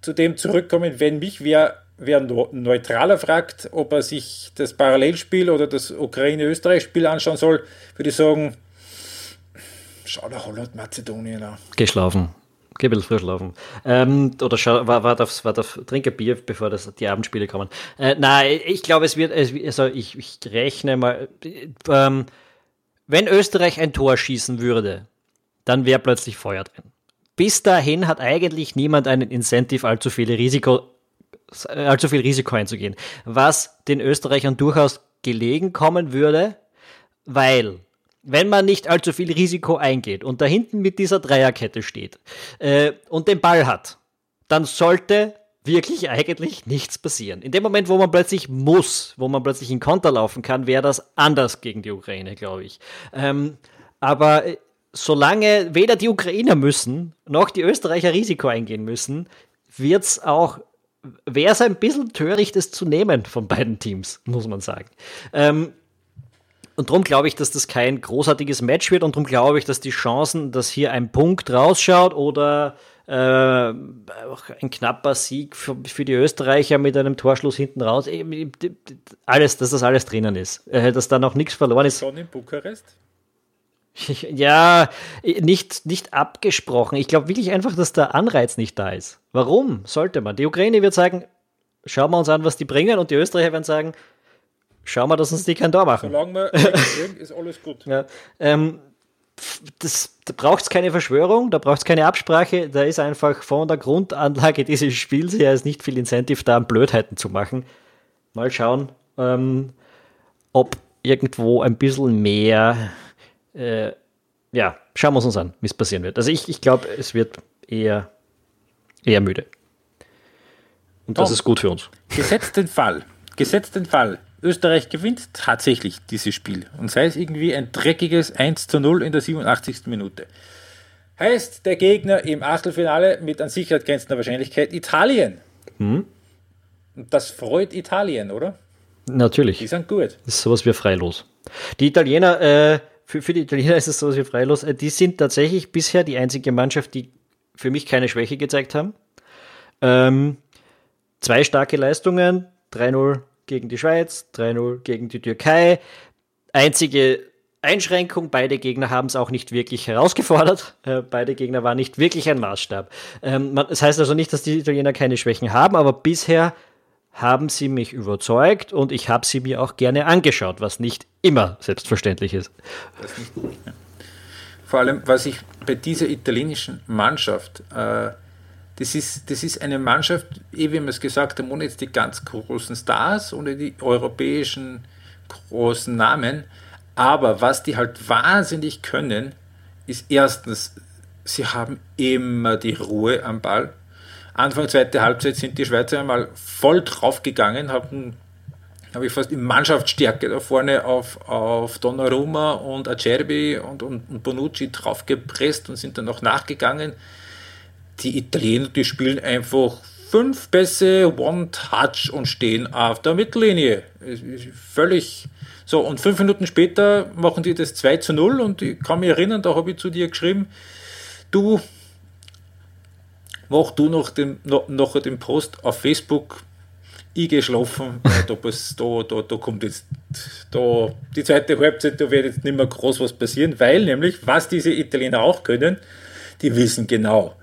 zu dem zurückkommen, wenn mich wer, wer neutraler fragt, ob er sich das Parallelspiel oder das Ukraine-Österreich-Spiel anschauen soll, würde ich sagen, Schau der Holland Mazedonien an. Geschlafen. Geh ein bisschen früh schlafen. Ähm, oder warte auf, wart auf, trink ein Bier, bevor das, die Abendspiele kommen. Äh, nein, ich glaube, es wird, also ich, ich rechne mal, ähm, wenn Österreich ein Tor schießen würde, dann wäre plötzlich Feuer drin. Bis dahin hat eigentlich niemand einen Incentive, allzu viel Risiko, allzu viel Risiko einzugehen. Was den Österreichern durchaus gelegen kommen würde, weil wenn man nicht allzu viel Risiko eingeht und da hinten mit dieser Dreierkette steht äh, und den Ball hat, dann sollte wirklich eigentlich nichts passieren. In dem Moment, wo man plötzlich muss, wo man plötzlich in Konter laufen kann, wäre das anders gegen die Ukraine, glaube ich. Ähm, aber äh, solange weder die Ukrainer müssen, noch die Österreicher Risiko eingehen müssen, wird es auch, wäre es ein bisschen töricht, es zu nehmen von beiden Teams, muss man sagen. Ähm, und darum glaube ich, dass das kein großartiges Match wird und darum glaube ich, dass die Chancen, dass hier ein Punkt rausschaut oder äh, ein knapper Sieg für, für, die Österreicher mit einem Torschluss hinten raus, alles, dass das alles drinnen ist. Äh, dass da noch nichts verloren ist. Schon in Bukarest? Ja, nicht, nicht abgesprochen. Ich glaube wirklich einfach, dass der Anreiz nicht da ist. Warum sollte man? Die Ukraine wird sagen, schauen wir uns an, was die bringen, und die Österreicher werden sagen, Schauen wir, dass uns die kein Tor machen. Solange wir ist alles gut. Ja, ähm, das, da braucht es keine Verschwörung, da braucht es keine Absprache, da ist einfach von der Grundanlage dieses Spiels her ist nicht viel Incentive da, Blödheiten zu machen. Mal schauen, ähm, ob irgendwo ein bisschen mehr, äh, ja, schauen wir uns an, wie es passieren wird. Also ich, ich glaube, es wird eher, eher müde. Und das Tom, ist gut für uns. Gesetzt den Fall, gesetzt den Fall, Österreich gewinnt tatsächlich dieses Spiel und sei es irgendwie ein dreckiges 1 zu 0 in der 87. Minute. Heißt der Gegner im Achtelfinale mit an Sicherheit grenzender Wahrscheinlichkeit Italien. Hm? Das freut Italien, oder? Natürlich. Die sind gut. Das ist sowas wie freilos. Die Italiener, äh, für, für die Italiener ist es sowas wie freilos. Äh, die sind tatsächlich bisher die einzige Mannschaft, die für mich keine Schwäche gezeigt haben. Ähm, zwei starke Leistungen, 3-0 gegen die Schweiz, 3-0 gegen die Türkei. Einzige Einschränkung, beide Gegner haben es auch nicht wirklich herausgefordert. Äh, beide Gegner waren nicht wirklich ein Maßstab. Ähm, man, das heißt also nicht, dass die Italiener keine Schwächen haben, aber bisher haben sie mich überzeugt und ich habe sie mir auch gerne angeschaut, was nicht immer selbstverständlich ist. Vor allem, was ich bei dieser italienischen Mannschaft äh, das ist, das ist eine Mannschaft, eh wie wir es gesagt haben, ohne jetzt die ganz großen Stars, ohne die europäischen großen Namen. Aber was die halt wahnsinnig können, ist erstens, sie haben immer die Ruhe am Ball. Anfang zweite Halbzeit sind die Schweizer einmal voll draufgegangen, haben habe ich fast in Mannschaftsstärke da vorne auf, auf Donnarumma und Acerbi und, und, und Bonucci draufgepresst und sind dann noch nachgegangen. Die Italiener, die spielen einfach fünf Pässe, One-Touch und stehen auf der Mittellinie. Völlig so. Und fünf Minuten später machen die das 2 zu 0 und ich kann mich erinnern, da habe ich zu dir geschrieben, du, mach du noch den, noch, noch den Post auf Facebook, ich gehe schlafen, da, da, da, da kommt jetzt da, die zweite Halbzeit, da wird jetzt nicht mehr groß was passieren, weil nämlich, was diese Italiener auch können, die wissen genau,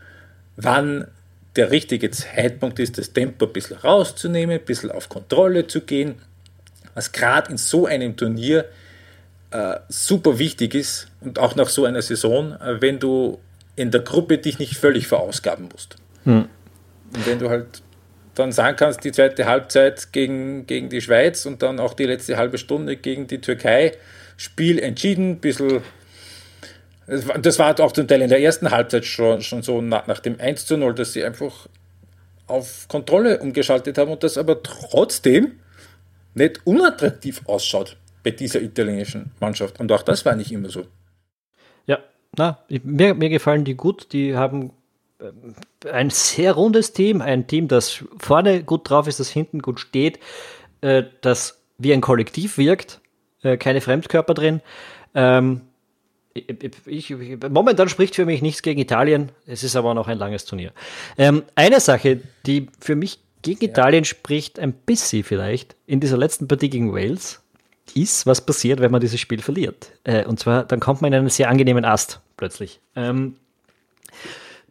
wann der richtige Zeitpunkt ist, das Tempo ein bisschen rauszunehmen, ein bisschen auf Kontrolle zu gehen, was gerade in so einem Turnier äh, super wichtig ist und auch nach so einer Saison, äh, wenn du in der Gruppe dich nicht völlig verausgaben musst. Hm. Und wenn du halt dann sagen kannst, die zweite Halbzeit gegen, gegen die Schweiz und dann auch die letzte halbe Stunde gegen die Türkei, Spiel entschieden, ein bisschen das war auch zum Teil in der ersten Halbzeit schon, schon so nach, nach dem 1 zu 0, dass sie einfach auf Kontrolle umgeschaltet haben und das aber trotzdem nicht unattraktiv ausschaut bei dieser italienischen Mannschaft. Und auch das war nicht immer so. Ja, na, mir, mir gefallen die gut. Die haben äh, ein sehr rundes Team, ein Team, das vorne gut drauf ist, das hinten gut steht, äh, das wie ein Kollektiv wirkt, äh, keine Fremdkörper drin. Ähm, ich, momentan spricht für mich nichts gegen Italien, es ist aber noch ein langes Turnier. Ähm, eine Sache, die für mich gegen ja. Italien spricht, ein bisschen vielleicht, in dieser letzten Partie gegen Wales, ist, was passiert, wenn man dieses Spiel verliert. Äh, und zwar, dann kommt man in einen sehr angenehmen Ast plötzlich. Ähm,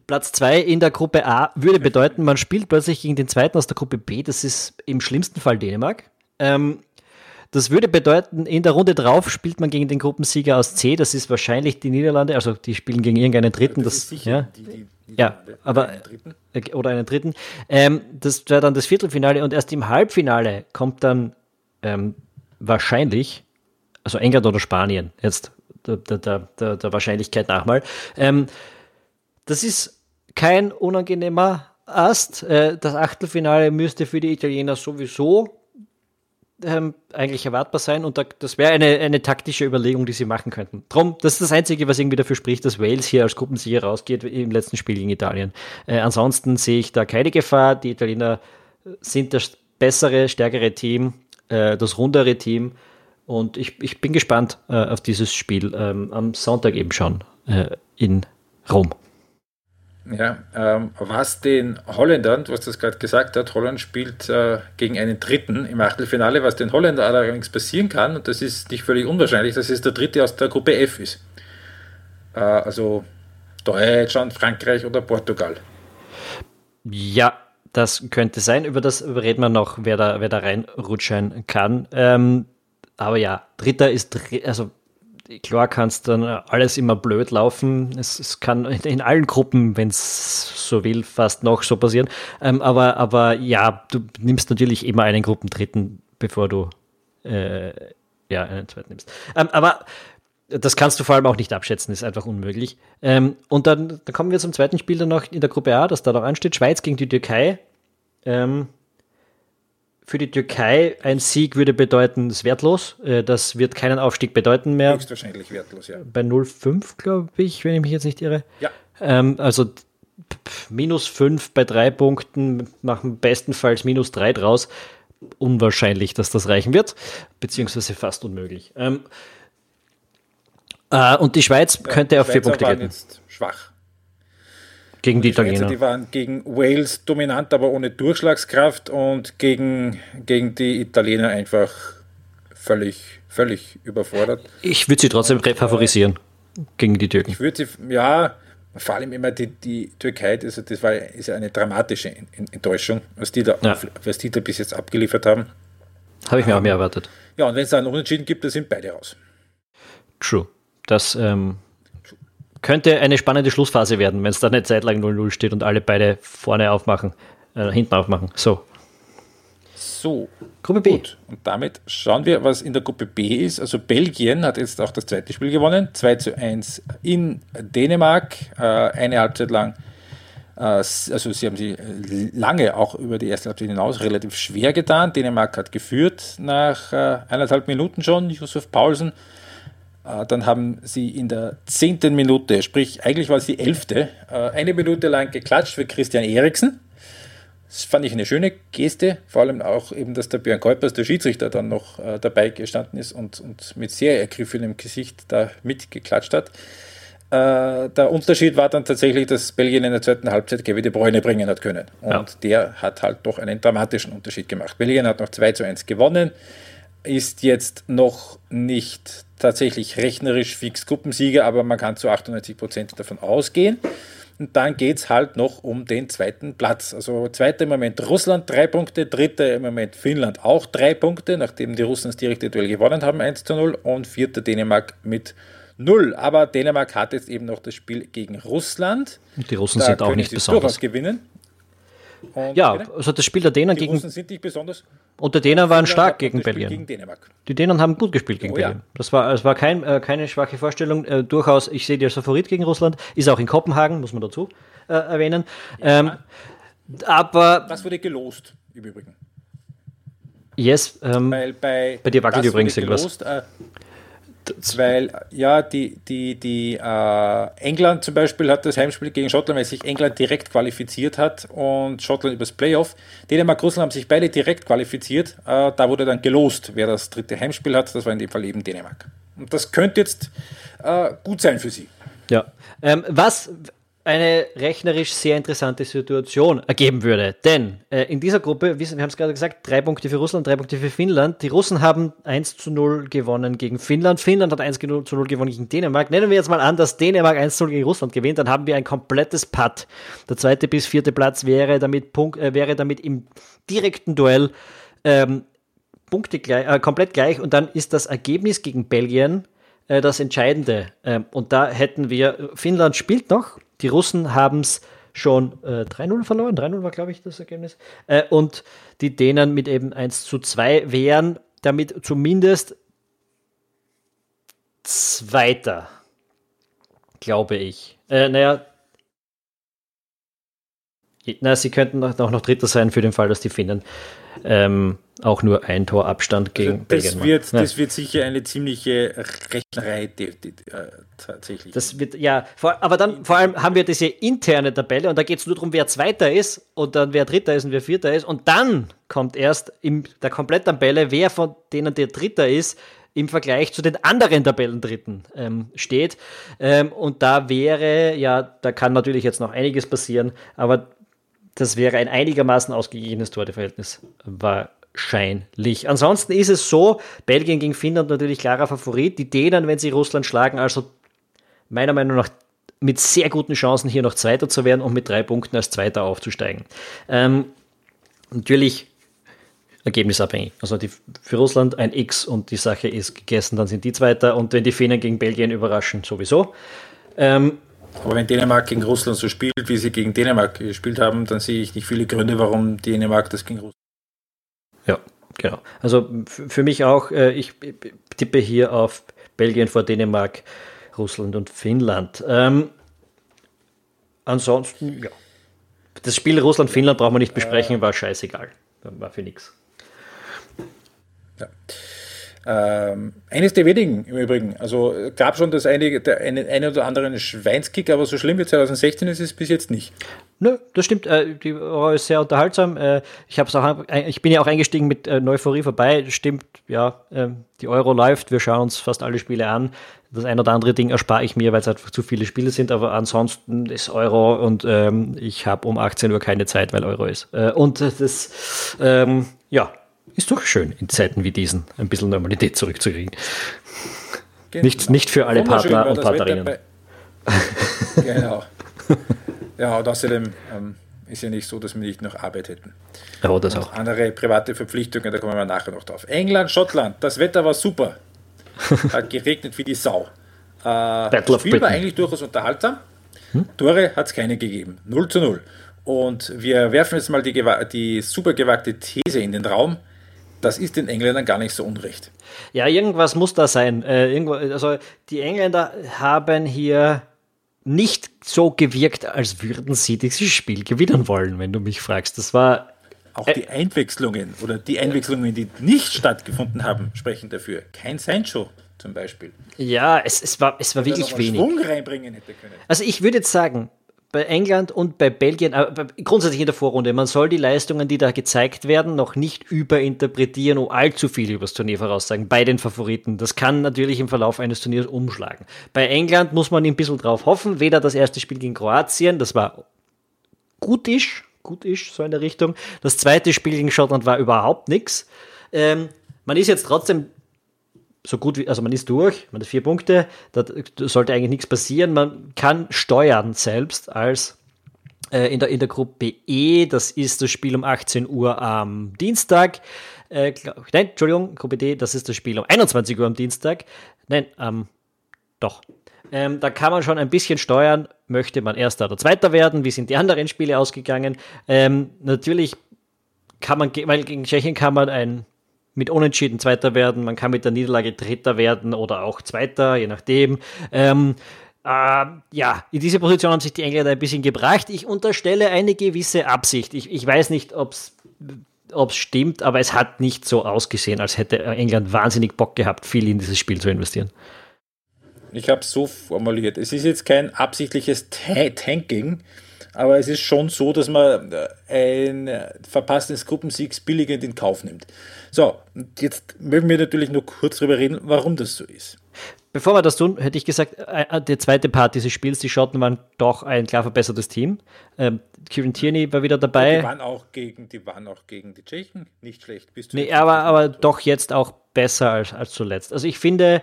Platz 2 in der Gruppe A würde bedeuten, man spielt plötzlich gegen den zweiten aus der Gruppe B, das ist im schlimmsten Fall Dänemark. Ähm, das würde bedeuten, in der Runde drauf spielt man gegen den Gruppensieger aus C, das ist wahrscheinlich die Niederlande, also die spielen gegen irgendeinen Dritten. Das, das ja, die, die, die ja aber einen äh, oder einen Dritten. Ähm, das wäre dann das Viertelfinale und erst im Halbfinale kommt dann ähm, wahrscheinlich, also England oder Spanien, jetzt der, der, der, der Wahrscheinlichkeit nach mal. Ähm, das ist kein unangenehmer Ast. Äh, das Achtelfinale müsste für die Italiener sowieso ähm, eigentlich erwartbar sein und da, das wäre eine, eine taktische Überlegung, die sie machen könnten. Drum, das ist das Einzige, was irgendwie dafür spricht, dass Wales hier als Gruppensieger rausgeht im letzten Spiel gegen Italien. Äh, ansonsten sehe ich da keine Gefahr. Die Italiener sind das bessere, stärkere Team, äh, das rundere Team und ich, ich bin gespannt äh, auf dieses Spiel ähm, am Sonntag eben schon äh, in Rom. Ja, ähm, was den Holländern, du hast das gerade gesagt hat, Holland spielt äh, gegen einen Dritten im Achtelfinale, was den Holländern allerdings passieren kann, und das ist nicht völlig unwahrscheinlich, dass es der Dritte aus der Gruppe F ist. Äh, also Deutschland, Frankreich oder Portugal. Ja, das könnte sein. Über das reden wir noch, wer da, wer da reinrutschen kann. Ähm, aber ja, Dritter ist, also klar kannst dann alles immer blöd laufen. Es, es kann in allen Gruppen, wenn es so will, fast noch so passieren. Ähm, aber, aber ja, du nimmst natürlich immer einen Gruppendritten, bevor du äh, ja, einen zweiten nimmst. Ähm, aber das kannst du vor allem auch nicht abschätzen, ist einfach unmöglich. Ähm, und dann, dann kommen wir zum zweiten Spiel dann noch in der Gruppe A, das da noch ansteht. Schweiz gegen die Türkei. Ähm, für die Türkei ein Sieg würde bedeuten, es ist wertlos. Äh, das wird keinen Aufstieg bedeuten mehr. Höchstwahrscheinlich wertlos, ja. Bei 0,5, glaube ich, wenn ich mich jetzt nicht irre. Ja. Ähm, also minus 5 bei drei Punkten, machen bestenfalls minus 3 draus. Unwahrscheinlich, dass das reichen wird, beziehungsweise fast unmöglich. Ähm, äh, und die Schweiz ja, könnte auf vier Punkte gehen. Schwach. Gegen die, die Italiener. Die waren gegen Wales dominant, aber ohne Durchschlagskraft und gegen, gegen die Italiener einfach völlig, völlig überfordert. Ich würde sie trotzdem favorisieren gegen die Türken. Ich würde sie, ja, vor allem immer die, die Türkei, also das war, ist eine dramatische Enttäuschung, was die, da, ja. was die da bis jetzt abgeliefert haben. Habe ich mir auch mehr erwartet. Ja, und wenn es da einen Unentschieden gibt, dann sind beide raus. True. Das ähm, könnte eine spannende Schlussphase werden, wenn es da eine Zeit lang 0-0 steht und alle beide vorne aufmachen, äh, hinten aufmachen. So. So. Gruppe B. Gut. Und damit schauen wir, was in der Gruppe B ist. Also Belgien hat jetzt auch das zweite Spiel gewonnen. 2 zu 1 in Dänemark. Äh, eine Halbzeit lang. Äh, also sie haben sie lange auch über die erste Halbzeit hinaus relativ schwer getan. Dänemark hat geführt nach äh, eineinhalb Minuten schon. Yusuf Paulsen äh, dann haben sie in der zehnten Minute, sprich eigentlich war es die elfte, äh, eine Minute lang geklatscht für Christian Eriksen. Das fand ich eine schöne Geste, vor allem auch eben, dass der Björn Kuipers, der Schiedsrichter, dann noch äh, dabei gestanden ist und, und mit sehr ergriffenem Gesicht da mitgeklatscht hat. der Unterschied war dann tatsächlich, dass Belgien in der zweiten Halbzeit Kevin de Bruyne bringen hat können. Und ja. der hat halt doch einen dramatischen Unterschied gemacht. Belgien hat noch 2 zu 1 gewonnen, ist jetzt noch nicht tatsächlich rechnerisch fix Gruppensieger, aber man kann zu 98 Prozent davon ausgehen. Und dann geht es halt noch um den zweiten Platz. Also zweiter im Moment Russland drei Punkte, dritter im Moment Finnland auch drei Punkte, nachdem die Russen das direkte Duell gewonnen haben, 1 zu 0 und vierter Dänemark mit 0. Aber Dänemark hat jetzt eben noch das Spiel gegen Russland. Und die Russen da sind auch nicht besonders. durchaus gewinnen. Und ja, bitte? also das Spiel der Dänen die gegen. Russen sind nicht besonders. Und die Dänen waren stark gegen Belgien. Gegen Dänemark. Die Dänen haben gut gespielt gegen oh, Belgien. Ja. Das war, es war kein, äh, keine schwache Vorstellung. Äh, durchaus, ich sehe die als Favorit gegen Russland. Ist auch in Kopenhagen, muss man dazu äh, erwähnen. Ja. Ähm, aber. Das wurde gelost, im Übrigen. Yes. Ähm, Weil bei, bei dir wackelt übrigens irgendwas. Gelost, äh, weil ja, die, die, die äh, England zum Beispiel hat das Heimspiel gegen Schottland, weil sich England direkt qualifiziert hat und Schottland übers Playoff. Dänemark, Russland haben sich beide direkt qualifiziert. Äh, da wurde dann gelost, wer das dritte Heimspiel hat. Das war in dem Fall eben Dänemark. Und das könnte jetzt äh, gut sein für sie. Ja. Ähm, was eine rechnerisch sehr interessante Situation ergeben würde. Denn äh, in dieser Gruppe, wir haben es gerade gesagt, drei Punkte für Russland, drei Punkte für Finnland. Die Russen haben 1 zu 0 gewonnen gegen Finnland. Finnland hat 1 zu 0 gewonnen gegen Dänemark. Nennen wir jetzt mal an, dass Dänemark 1 zu 0 gegen Russland gewinnt, dann haben wir ein komplettes Putt. Der zweite bis vierte Platz wäre damit, Punkt, äh, wäre damit im direkten Duell ähm, Punkte gleich, äh, komplett gleich und dann ist das Ergebnis gegen Belgien äh, das Entscheidende. Ähm, und da hätten wir, Finnland spielt noch, die Russen haben es schon äh, 3-0 verloren. 3-0 war, glaube ich, das Ergebnis. Äh, und die Dänen mit eben 1 zu 2 wären damit zumindest Zweiter, glaube ich. Äh, naja, na, sie könnten auch noch Dritter sein für den Fall, dass die Finnen ähm, auch nur ein Torabstand gegen also das Belgien wird, ja. Das wird sicher eine ziemliche Rechnerei äh, tatsächlich. Das wird, ja, vor, aber dann vor allem haben wir diese interne Tabelle und da geht es nur darum, wer Zweiter ist und dann wer Dritter ist und wer Vierter ist und dann kommt erst in der kompletten Tabelle, wer von denen der Dritter ist, im Vergleich zu den anderen Tabellendritten ähm, steht. Ähm, und da wäre, ja, da kann natürlich jetzt noch einiges passieren, aber das wäre ein einigermaßen ausgeglichenes Torverhältnis wahrscheinlich. Ansonsten ist es so, Belgien gegen Finnland natürlich klarer Favorit. Die Dänen, wenn sie Russland schlagen, also meiner Meinung nach mit sehr guten Chancen hier noch Zweiter zu werden und mit drei Punkten als Zweiter aufzusteigen. Ähm, natürlich ergebnisabhängig. Also die, für Russland ein X und die Sache ist gegessen, dann sind die Zweiter und wenn die Finnen gegen Belgien überraschen, sowieso. Ähm, aber wenn Dänemark gegen Russland so spielt, wie sie gegen Dänemark gespielt haben, dann sehe ich nicht viele Gründe, warum Dänemark das gegen Russland. Ja, genau. Also für mich auch, äh, ich tippe hier auf Belgien vor Dänemark, Russland und Finnland. Ähm, ansonsten, ja. Das Spiel Russland-Finnland brauchen wir nicht besprechen, war scheißegal. War für nichts. Ja. Ähm, eines der wenigen im Übrigen. Also gab schon das eine, der eine, eine oder anderen Schweinskick, aber so schlimm wie 2016 ist es bis jetzt nicht. Nö, das stimmt. Äh, die Euro ist sehr unterhaltsam. Äh, ich, auch, ich bin ja auch eingestiegen mit äh, Euphorie vorbei. Stimmt, ja, äh, die Euro läuft. Wir schauen uns fast alle Spiele an. Das ein oder andere Ding erspare ich mir, weil es einfach zu viele Spiele sind. Aber ansonsten ist Euro und ähm, ich habe um 18 Uhr keine Zeit, weil Euro ist. Äh, und das, ähm, ja, ist doch schön, in Zeiten wie diesen ein bisschen Normalität zurückzukriegen. Genau. Nicht, nicht für alle Partner und Partnerinnen. genau. Ja, und außerdem ähm, ist ja nicht so, dass wir nicht noch Arbeit hätten. Ja, das und auch. Andere private Verpflichtungen, da kommen wir nachher noch drauf. England, Schottland, das Wetter war super. Hat geregnet wie die Sau. Äh, Battle das Spiel war eigentlich durchaus unterhaltsam. Hm? Tore hat es keine gegeben. 0 zu 0. Und wir werfen jetzt mal die, die super gewagte These in den Raum. Das ist den Engländern gar nicht so unrecht. Ja, irgendwas muss da sein. Äh, also die Engländer haben hier nicht so gewirkt, als würden sie dieses Spiel gewinnen wollen, wenn du mich fragst. Das war. Auch die Einwechslungen oder die Einwechslungen, die nicht stattgefunden haben, sprechen dafür. Kein Sancho zum Beispiel. Ja, es, es war, es war wirklich wenig. Schwung reinbringen hätte können. Also ich würde jetzt sagen, bei England und bei Belgien, äh, grundsätzlich in der Vorrunde, man soll die Leistungen, die da gezeigt werden, noch nicht überinterpretieren und allzu viel über das Turnier voraussagen, bei den Favoriten. Das kann natürlich im Verlauf eines Turniers umschlagen. Bei England muss man ein bisschen drauf hoffen, weder das erste Spiel gegen Kroatien, das war gutisch, gutisch, so in der Richtung. Das zweite Spiel gegen Schottland war überhaupt nichts. Ähm, man ist jetzt trotzdem so gut wie, also man ist durch, man hat vier Punkte, da sollte eigentlich nichts passieren. Man kann steuern selbst als äh, in, der, in der Gruppe E, das ist das Spiel um 18 Uhr am Dienstag. Äh, nein, Entschuldigung, Gruppe D, das ist das Spiel um 21 Uhr am Dienstag. Nein, ähm, doch. Ähm, da kann man schon ein bisschen steuern, möchte man Erster oder Zweiter werden, wie sind die anderen Spiele ausgegangen. Ähm, natürlich kann man, weil gegen Tschechien kann man ein mit Unentschieden Zweiter werden, man kann mit der Niederlage Dritter werden oder auch Zweiter, je nachdem. Ähm, äh, ja, in diese Position haben sich die Engländer ein bisschen gebracht. Ich unterstelle eine gewisse Absicht. Ich, ich weiß nicht, ob es stimmt, aber es hat nicht so ausgesehen, als hätte England wahnsinnig Bock gehabt, viel in dieses Spiel zu investieren. Ich habe es so formuliert. Es ist jetzt kein absichtliches Tanking, aber es ist schon so, dass man äh, ein verpasstes Gruppensieg billigend in Kauf nimmt. So, jetzt mögen wir natürlich nur kurz darüber reden, warum das so ist. Bevor wir das tun, hätte ich gesagt, äh, äh, der zweite Part dieses Spiels, die Schotten waren doch ein klar verbessertes Team. Ähm, Kieran Tierney war wieder dabei. die waren auch gegen die, waren auch gegen die Tschechen nicht schlecht. Bist du nee, aber, aber doch jetzt auch besser als, als zuletzt. Also ich finde,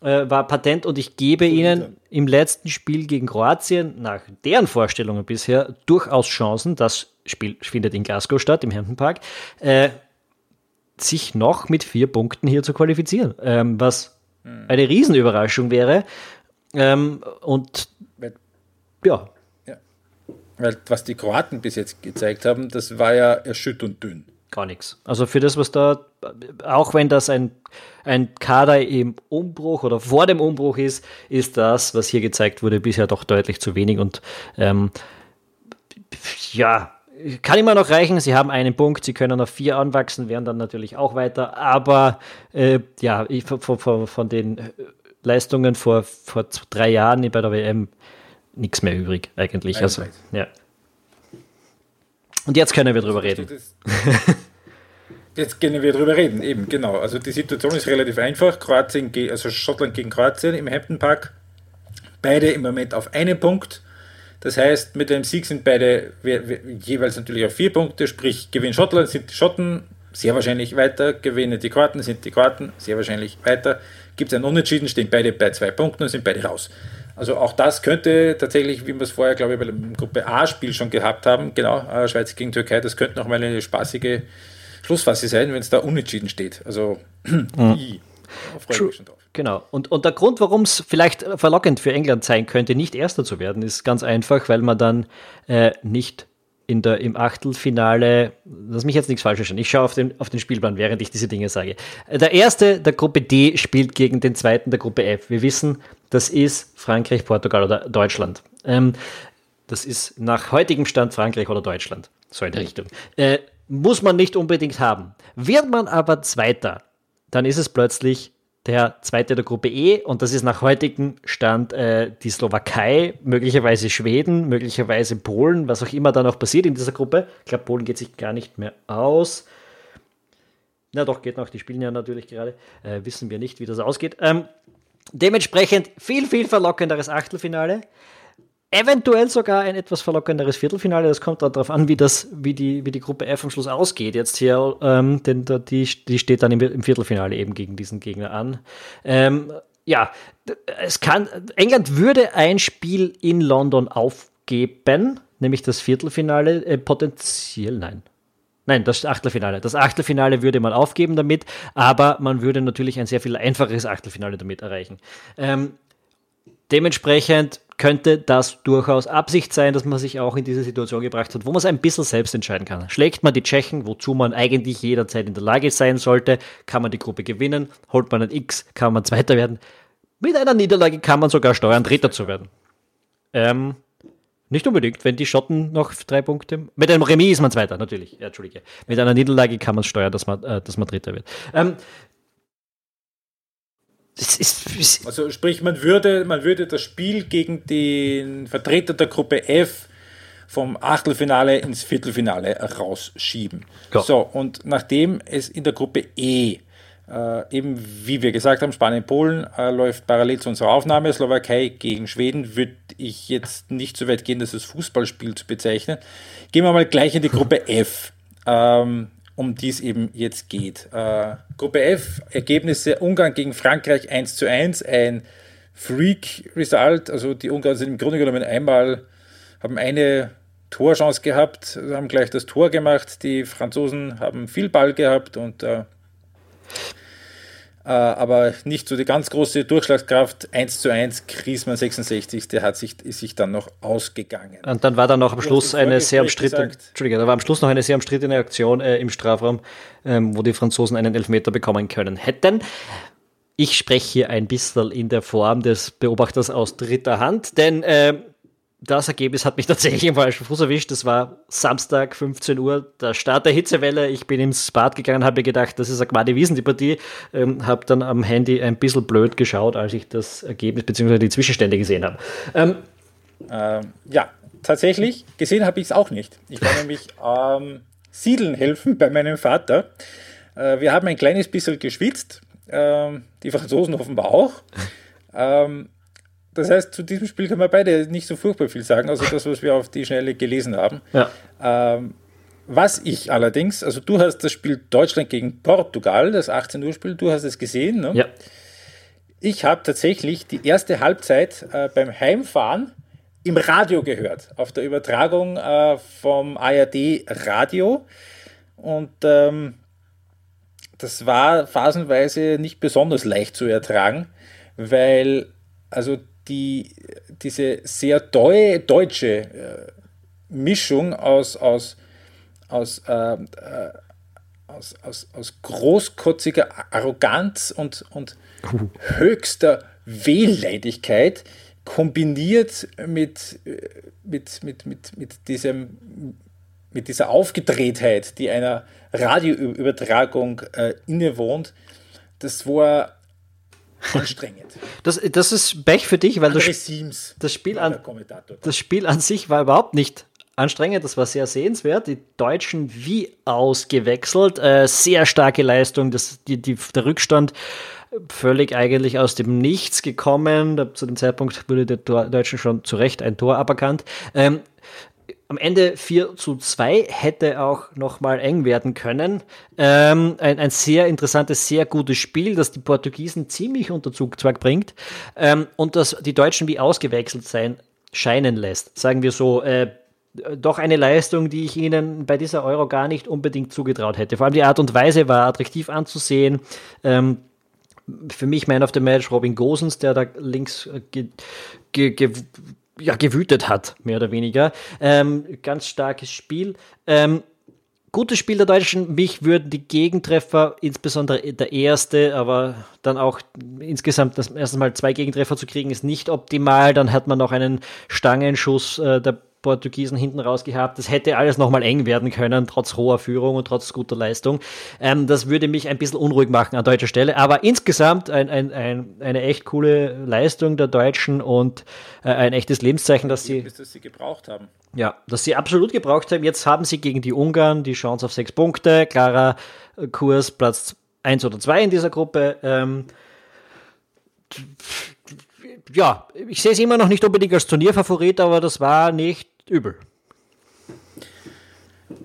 äh, war patent und ich gebe ihnen im letzten Spiel gegen Kroatien nach deren Vorstellungen bisher durchaus Chancen, das Spiel findet in Glasgow statt, im Hampton Park, äh, sich noch mit vier Punkten hier zu qualifizieren, ähm, was hm. eine Riesenüberraschung wäre. Ähm, und ja. ja. Weil was die Kroaten bis jetzt gezeigt haben, das war ja erschütternd dünn gar nichts. Also für das, was da, auch wenn das ein, ein Kader im Umbruch oder vor dem Umbruch ist, ist das, was hier gezeigt wurde, bisher doch deutlich zu wenig. Und ähm, ja, kann immer noch reichen. Sie haben einen Punkt, sie können auf vier anwachsen, werden dann natürlich auch weiter. Aber äh, ja, ich, von, von, von, den Leistungen vor, vor drei Jahren bei der WM nichts mehr übrig eigentlich. Also, ja. Und jetzt können wir drüber reden. Jetzt können wir drüber reden, eben, genau. Also die Situation ist relativ einfach. Kroatien, also Schottland gegen Kroatien im Hampton Park. Beide im Moment auf einen Punkt. Das heißt, mit dem Sieg sind beide jeweils natürlich auf vier Punkte, sprich gewinnt Schottland, sind die Schotten sehr wahrscheinlich weiter, gewinnen die Kroaten, sind die Kroaten sehr wahrscheinlich weiter. Gibt es einen Unentschieden, stehen beide bei zwei Punkten und sind beide raus. Also auch das könnte tatsächlich, wie wir es vorher, glaube ich, bei dem Gruppe A-Spiel schon gehabt haben, genau, äh, Schweiz gegen Türkei, das könnte nochmal eine spaßige Schlussphase sein, wenn es da unentschieden steht. Also, mhm. ich freue mich schon drauf. Genau. Und, und der Grund, warum es vielleicht verlockend für England sein könnte, nicht Erster zu werden, ist ganz einfach, weil man dann äh, nicht in der, im Achtelfinale, lass mich jetzt nichts Falsches schauen, ich schaue auf den, auf den Spielplan, während ich diese Dinge sage. Der erste der Gruppe D spielt gegen den zweiten der Gruppe F. Wir wissen, das ist Frankreich, Portugal oder Deutschland. Ähm, das ist nach heutigem Stand Frankreich oder Deutschland. So in der Richtung. Äh, muss man nicht unbedingt haben. Wird man aber Zweiter, dann ist es plötzlich der zweite der Gruppe E und das ist nach heutigem Stand äh, die Slowakei, möglicherweise Schweden, möglicherweise Polen, was auch immer da noch passiert in dieser Gruppe. Ich glaube, Polen geht sich gar nicht mehr aus. Na doch, geht noch, die spielen ja natürlich gerade. Äh, wissen wir nicht, wie das ausgeht. Ähm, dementsprechend viel, viel verlockenderes Achtelfinale. Eventuell sogar ein etwas verlockenderes Viertelfinale. Das kommt darauf an, wie, das, wie, die, wie die Gruppe F am Schluss ausgeht. Jetzt hier, ähm, denn die, die steht dann im, im, Viertelfinale eben gegen diesen Gegner an. Ähm, ja, es kann, England würde ein Spiel in London aufgeben, nämlich das Viertelfinale, äh, potenziell, nein. Nein, das Achtelfinale. Das Achtelfinale würde man aufgeben damit, aber man würde natürlich ein sehr viel einfacheres Achtelfinale damit erreichen. Ähm, dementsprechend könnte das durchaus Absicht sein, dass man sich auch in diese Situation gebracht hat, wo man es ein bisschen selbst entscheiden kann. Schlägt man die Tschechen, wozu man eigentlich jederzeit in der Lage sein sollte, kann man die Gruppe gewinnen, holt man ein X, kann man Zweiter werden. Mit einer Niederlage kann man sogar steuern, Dritter zu werden. Ähm, nicht unbedingt, wenn die Schotten noch drei Punkte. Mit einem Remis ist man Zweiter, natürlich. Ja, Entschuldige. Mit einer Niederlage kann man steuern, dass man, äh, dass man Dritter wird. Ähm, ist, also sprich, man würde, man würde das Spiel gegen den Vertreter der Gruppe F vom Achtelfinale ins Viertelfinale rausschieben. Ja. So, und nachdem es in der Gruppe E äh, eben, wie wir gesagt haben, Spanien-Polen äh, läuft parallel zu unserer Aufnahme, Slowakei gegen Schweden, würde ich jetzt nicht so weit gehen, das als Fußballspiel zu bezeichnen. Gehen wir mal gleich in die Gruppe F. Ähm, um die es eben jetzt geht. Äh, Gruppe F, Ergebnisse Ungarn gegen Frankreich 1 zu 1, ein Freak-Result. Also die Ungarn sind im Grunde genommen einmal, haben eine Torchance gehabt, haben gleich das Tor gemacht. Die Franzosen haben viel Ball gehabt und äh, aber nicht so die ganz große Durchschlagskraft. 1 zu 1, Griezmann 66, der hat sich, ist sich dann noch ausgegangen. Und dann war da noch am Schluss eine sehr umstrittene, da war am Schluss noch eine sehr umstrittene Aktion äh, im Strafraum, ähm, wo die Franzosen einen Elfmeter bekommen können hätten. Ich spreche hier ein bisschen in der Form des Beobachters aus dritter Hand, denn äh, das Ergebnis hat mich tatsächlich im falschen Fuß erwischt. Das war Samstag, 15 Uhr, der Start der Hitzewelle. Ich bin ins Bad gegangen, habe gedacht, das ist eine Quadi Wiesen, die Partie. Ähm, habe dann am Handy ein bisschen blöd geschaut, als ich das Ergebnis bzw. die Zwischenstände gesehen habe. Ähm, ähm, ja, tatsächlich, gesehen habe ich es auch nicht. Ich war nämlich ähm, Siedeln helfen bei meinem Vater. Äh, wir haben ein kleines bisschen geschwitzt, ähm, die Franzosen offenbar auch. Ähm, das heißt, zu diesem Spiel können wir beide nicht so furchtbar viel sagen, also das, was wir auf die Schnelle gelesen haben. Ja. Ähm, was ich allerdings, also du hast das Spiel Deutschland gegen Portugal, das 18 Uhr Spiel, du hast es gesehen. Ne? Ja. Ich habe tatsächlich die erste Halbzeit äh, beim Heimfahren im Radio gehört, auf der Übertragung äh, vom ARD Radio. Und ähm, das war phasenweise nicht besonders leicht zu ertragen, weil also die, diese sehr deu, deutsche äh, Mischung aus, aus, aus, äh, äh, aus, aus, aus großkotziger Arroganz und, und höchster Wehleidigkeit kombiniert mit, mit, mit, mit, mit, diesem, mit dieser Aufgedrehtheit, die einer Radioübertragung äh, innewohnt, das war anstrengend. Das, das ist Pech für dich, weil das, das, Spiel an, das Spiel an sich war überhaupt nicht anstrengend, das war sehr sehenswert. Die Deutschen wie ausgewechselt, äh, sehr starke Leistung, das, die, die, der Rückstand völlig eigentlich aus dem Nichts gekommen. Zu dem Zeitpunkt wurde der Deutschen schon zu Recht ein Tor aberkannt. Ähm, am Ende 4 zu 2 hätte auch nochmal eng werden können. Ähm, ein, ein, sehr interessantes, sehr gutes Spiel, das die Portugiesen ziemlich unter Zugzwang bringt ähm, und das die Deutschen wie ausgewechselt sein scheinen lässt. Sagen wir so, äh, doch eine Leistung, die ich ihnen bei dieser Euro gar nicht unbedingt zugetraut hätte. Vor allem die Art und Weise war attraktiv anzusehen. Ähm, für mich Man of the Match Robin Gosens, der da links äh, ge, ge, ge, ja, gewütet hat, mehr oder weniger. Ähm, ganz starkes Spiel. Ähm, gutes Spiel der Deutschen. Mich würden die Gegentreffer, insbesondere der erste, aber dann auch insgesamt das erste Mal zwei Gegentreffer zu kriegen, ist nicht optimal. Dann hat man noch einen Stangenschuss äh, der Portugiesen hinten raus gehabt. Das hätte alles nochmal eng werden können, trotz hoher Führung und trotz guter Leistung. Ähm, das würde mich ein bisschen unruhig machen an deutscher Stelle. Aber insgesamt ein, ein, ein, eine echt coole Leistung der Deutschen und äh, ein echtes Lebenszeichen, dass sie, dass sie gebraucht haben. Ja, dass sie absolut gebraucht haben. Jetzt haben sie gegen die Ungarn die Chance auf sechs Punkte. Klarer Kurs, Platz eins oder zwei in dieser Gruppe. Ähm, ja, ich sehe es immer noch nicht unbedingt als Turnierfavorit, aber das war nicht übel.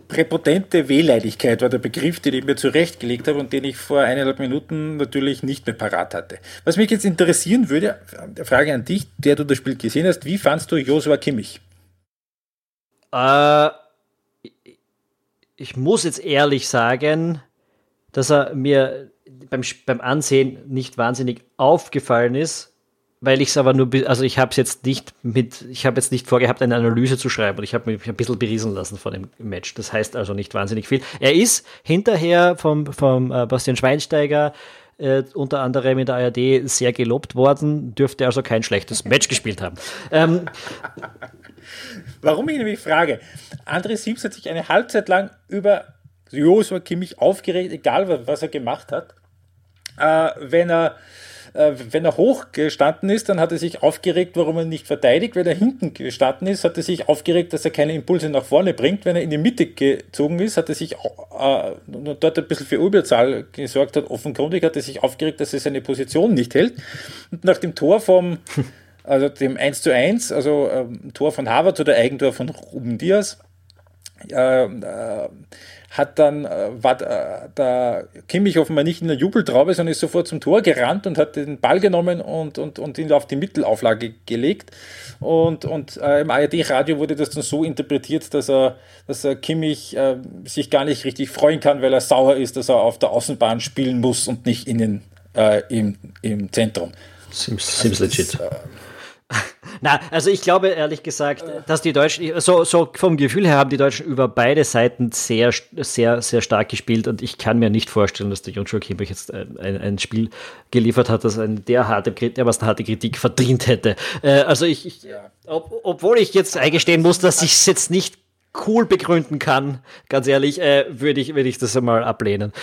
Präpotente Wehleidigkeit war der Begriff, den ich mir zurechtgelegt habe und den ich vor eineinhalb Minuten natürlich nicht mehr parat hatte. Was mich jetzt interessieren würde, Frage an dich, der du das Spiel gesehen hast, wie fandst du Josua Kimmich? Äh, ich muss jetzt ehrlich sagen, dass er mir beim, beim Ansehen nicht wahnsinnig aufgefallen ist weil ich es aber nur, also ich habe es jetzt nicht mit, ich habe jetzt nicht vorgehabt, eine Analyse zu schreiben und ich habe mich ein bisschen beriesen lassen von dem Match. Das heißt also nicht wahnsinnig viel. Er ist hinterher vom, vom äh, Bastian Schweinsteiger äh, unter anderem in der ARD sehr gelobt worden, dürfte also kein schlechtes Match gespielt haben. Ähm, Warum ich nämlich frage, André Sims hat sich eine Halbzeit lang über Joshua Kimmich aufgeregt, egal was er gemacht hat. Äh, wenn er wenn er hochgestanden ist, dann hat er sich aufgeregt, warum er nicht verteidigt. Wenn er hinten gestanden ist, hat er sich aufgeregt, dass er keine Impulse nach vorne bringt. Wenn er in die Mitte gezogen ist, hat er sich äh, dort ein bisschen für Überzahl gesorgt hat. Offenkundig hat er sich aufgeregt, dass er seine Position nicht hält. Und nach dem Tor vom, also dem 1 zu 1, also ähm, Tor von Harvard oder Eigentor von Ruben Diaz, äh, äh, hat dann, äh, war äh, der Kimmich offenbar nicht in der Jubeltraube, sondern ist sofort zum Tor gerannt und hat den Ball genommen und, und, und ihn auf die Mittelauflage gelegt. Und, und äh, im ARD-Radio wurde das dann so interpretiert, dass er, dass er Kimmich äh, sich gar nicht richtig freuen kann, weil er sauer ist, dass er auf der Außenbahn spielen muss und nicht innen im, im Zentrum. Seems, seems also legit. Äh, na, also ich glaube ehrlich gesagt, dass die Deutschen, so, so vom Gefühl her haben die Deutschen über beide Seiten sehr, sehr, sehr stark gespielt und ich kann mir nicht vorstellen, dass der Joshua Kimmich jetzt ein, ein, Spiel geliefert hat, das eine der harte, dermaßen harte Kritik verdient hätte. Äh, also ich, ich ob, obwohl ich jetzt eingestehen muss, dass ich es jetzt nicht cool begründen kann, ganz ehrlich, äh, würde ich, würde ich das einmal ablehnen.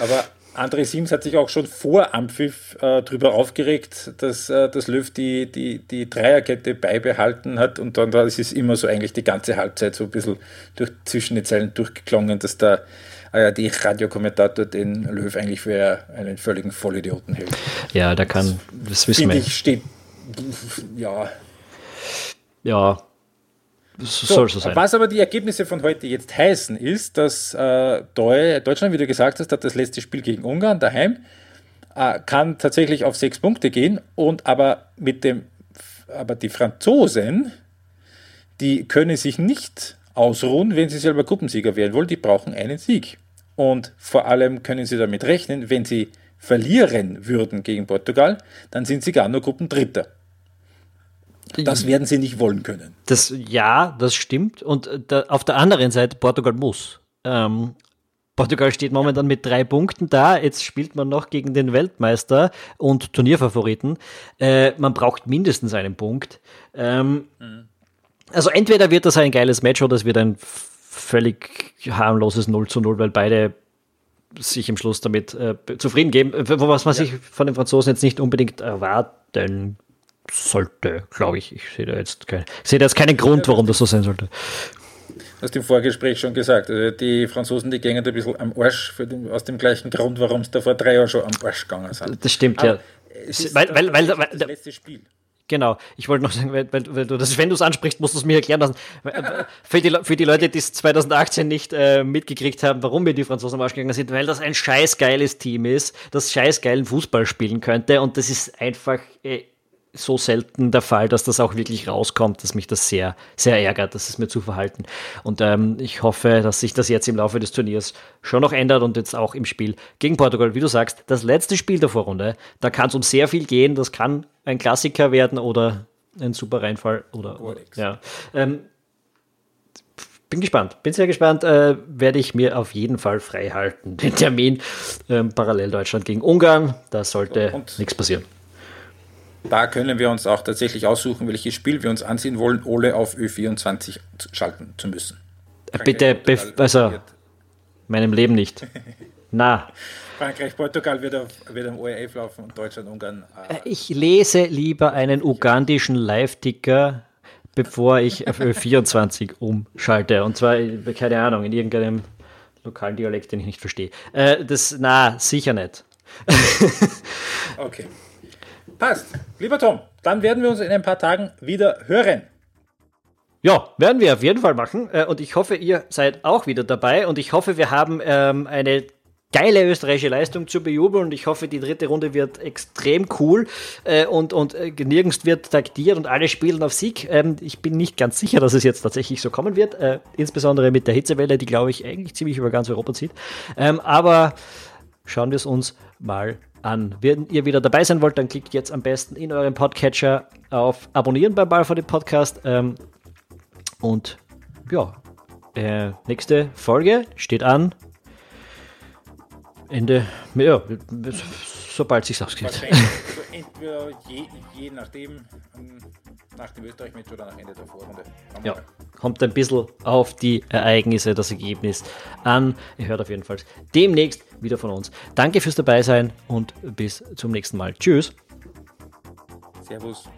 Aber André Sims hat sich auch schon vor Ampfiff äh, darüber aufgeregt, dass, äh, dass Löw die, die, die Dreierkette beibehalten hat und dann war es immer so eigentlich die ganze Halbzeit so ein bisschen durch, zwischen den Zeilen durchgeklungen, dass der ARD-Radiokommentator den Löw eigentlich für einen völligen Vollidioten hält. Ja, da kann, das, das wissen wir. Ich, steht, ja. Ja, so, soll so sein. Was aber die Ergebnisse von heute jetzt heißen, ist, dass äh, Deutschland, wie du gesagt hast, hat das letzte Spiel gegen Ungarn daheim, äh, kann tatsächlich auf sechs Punkte gehen und aber mit dem, aber die Franzosen, die können sich nicht ausruhen, wenn sie selber Gruppensieger werden wollen, die brauchen einen Sieg. Und vor allem können sie damit rechnen, wenn sie verlieren würden gegen Portugal, dann sind sie gar nur Gruppendritter. Das werden sie nicht wollen können. Das, ja, das stimmt. Und äh, da, auf der anderen Seite, Portugal muss. Ähm, Portugal steht momentan mit drei Punkten da. Jetzt spielt man noch gegen den Weltmeister und Turnierfavoriten. Äh, man braucht mindestens einen Punkt. Ähm, mhm. Also entweder wird das ein geiles Match oder es wird ein völlig harmloses 0 zu 0, weil beide sich im Schluss damit äh, zufrieden geben. Was man ja. sich von den Franzosen jetzt nicht unbedingt erwarten sollte, glaube ich. Ich sehe da jetzt kein, sehe da jetzt keinen Grund, warum das so sein sollte. Du hast im Vorgespräch schon gesagt, also die Franzosen, die gehen ein bisschen am Arsch den, aus dem gleichen Grund, warum es da vor drei Jahren schon am Arsch gegangen sind. Das stimmt, Aber ja. weil, weil, weil, weil, das letzte Spiel. Genau, ich wollte noch sagen, weil, weil, weil du das, wenn du es ansprichst, musst du es mir erklären lassen. Für die, für die Leute, die es 2018 nicht äh, mitgekriegt haben, warum wir die Franzosen am Arsch gegangen sind, weil das ein scheißgeiles Team ist, das scheißgeilen Fußball spielen könnte und das ist einfach äh, so selten der Fall, dass das auch wirklich rauskommt, dass mich das sehr, sehr ärgert, dass es mir zu verhalten. Und ähm, ich hoffe, dass sich das jetzt im Laufe des Turniers schon noch ändert und jetzt auch im Spiel gegen Portugal, wie du sagst, das letzte Spiel der Vorrunde, da kann es um sehr viel gehen. Das kann ein Klassiker werden oder ein super Reinfall oder, oder ja. Ähm, bin gespannt, bin sehr gespannt. Äh, werde ich mir auf jeden Fall frei halten. Den Termin ähm, parallel Deutschland gegen Ungarn, da sollte nichts passieren da können wir uns auch tatsächlich aussuchen, welches Spiel wir uns ansehen wollen, ohne auf Ö24 schalten zu müssen. Bitte, also meinem Leben nicht. Na. Frankreich, Portugal wird, auf, wird am ORF laufen und Deutschland, Ungarn. Äh. Ich lese lieber einen ugandischen Live-Ticker, bevor ich auf Ö24 umschalte. Und zwar, keine Ahnung, in irgendeinem lokalen Dialekt, den ich nicht verstehe. Äh, das, na, sicher nicht. okay. Passt. Lieber Tom, dann werden wir uns in ein paar Tagen wieder hören. Ja, werden wir auf jeden Fall machen. Äh, und ich hoffe, ihr seid auch wieder dabei. Und ich hoffe, wir haben ähm, eine geile österreichische Leistung zu bejubeln und ich hoffe, die dritte Runde wird extrem cool äh, und, und äh, nirgends wird taktiert und alle spielen auf Sieg. Ähm, ich bin nicht ganz sicher, dass es jetzt tatsächlich so kommen wird, insbesondere mit der Hitzewelle, die glaube ich eigentlich ziemlich über ganz Europa zieht. Ähm, aber schauen wir es uns mal an. Wenn ihr wieder dabei sein wollt, dann klickt jetzt am besten in euren Podcatcher auf Abonnieren beim Ball von dem Podcast. Ähm, und ja, äh, nächste Folge steht an. Ende, ja, sobald sich ausgeht. Entweder je, je nachdem, ähm, nach dem Österreich-Match oder nach Ende der Vorrunde. Ja, kommt ein bisschen auf die Ereignisse, das Ergebnis an. Ihr hört auf jeden Fall demnächst wieder von uns. Danke fürs Dabeisein und bis zum nächsten Mal. Tschüss. Servus.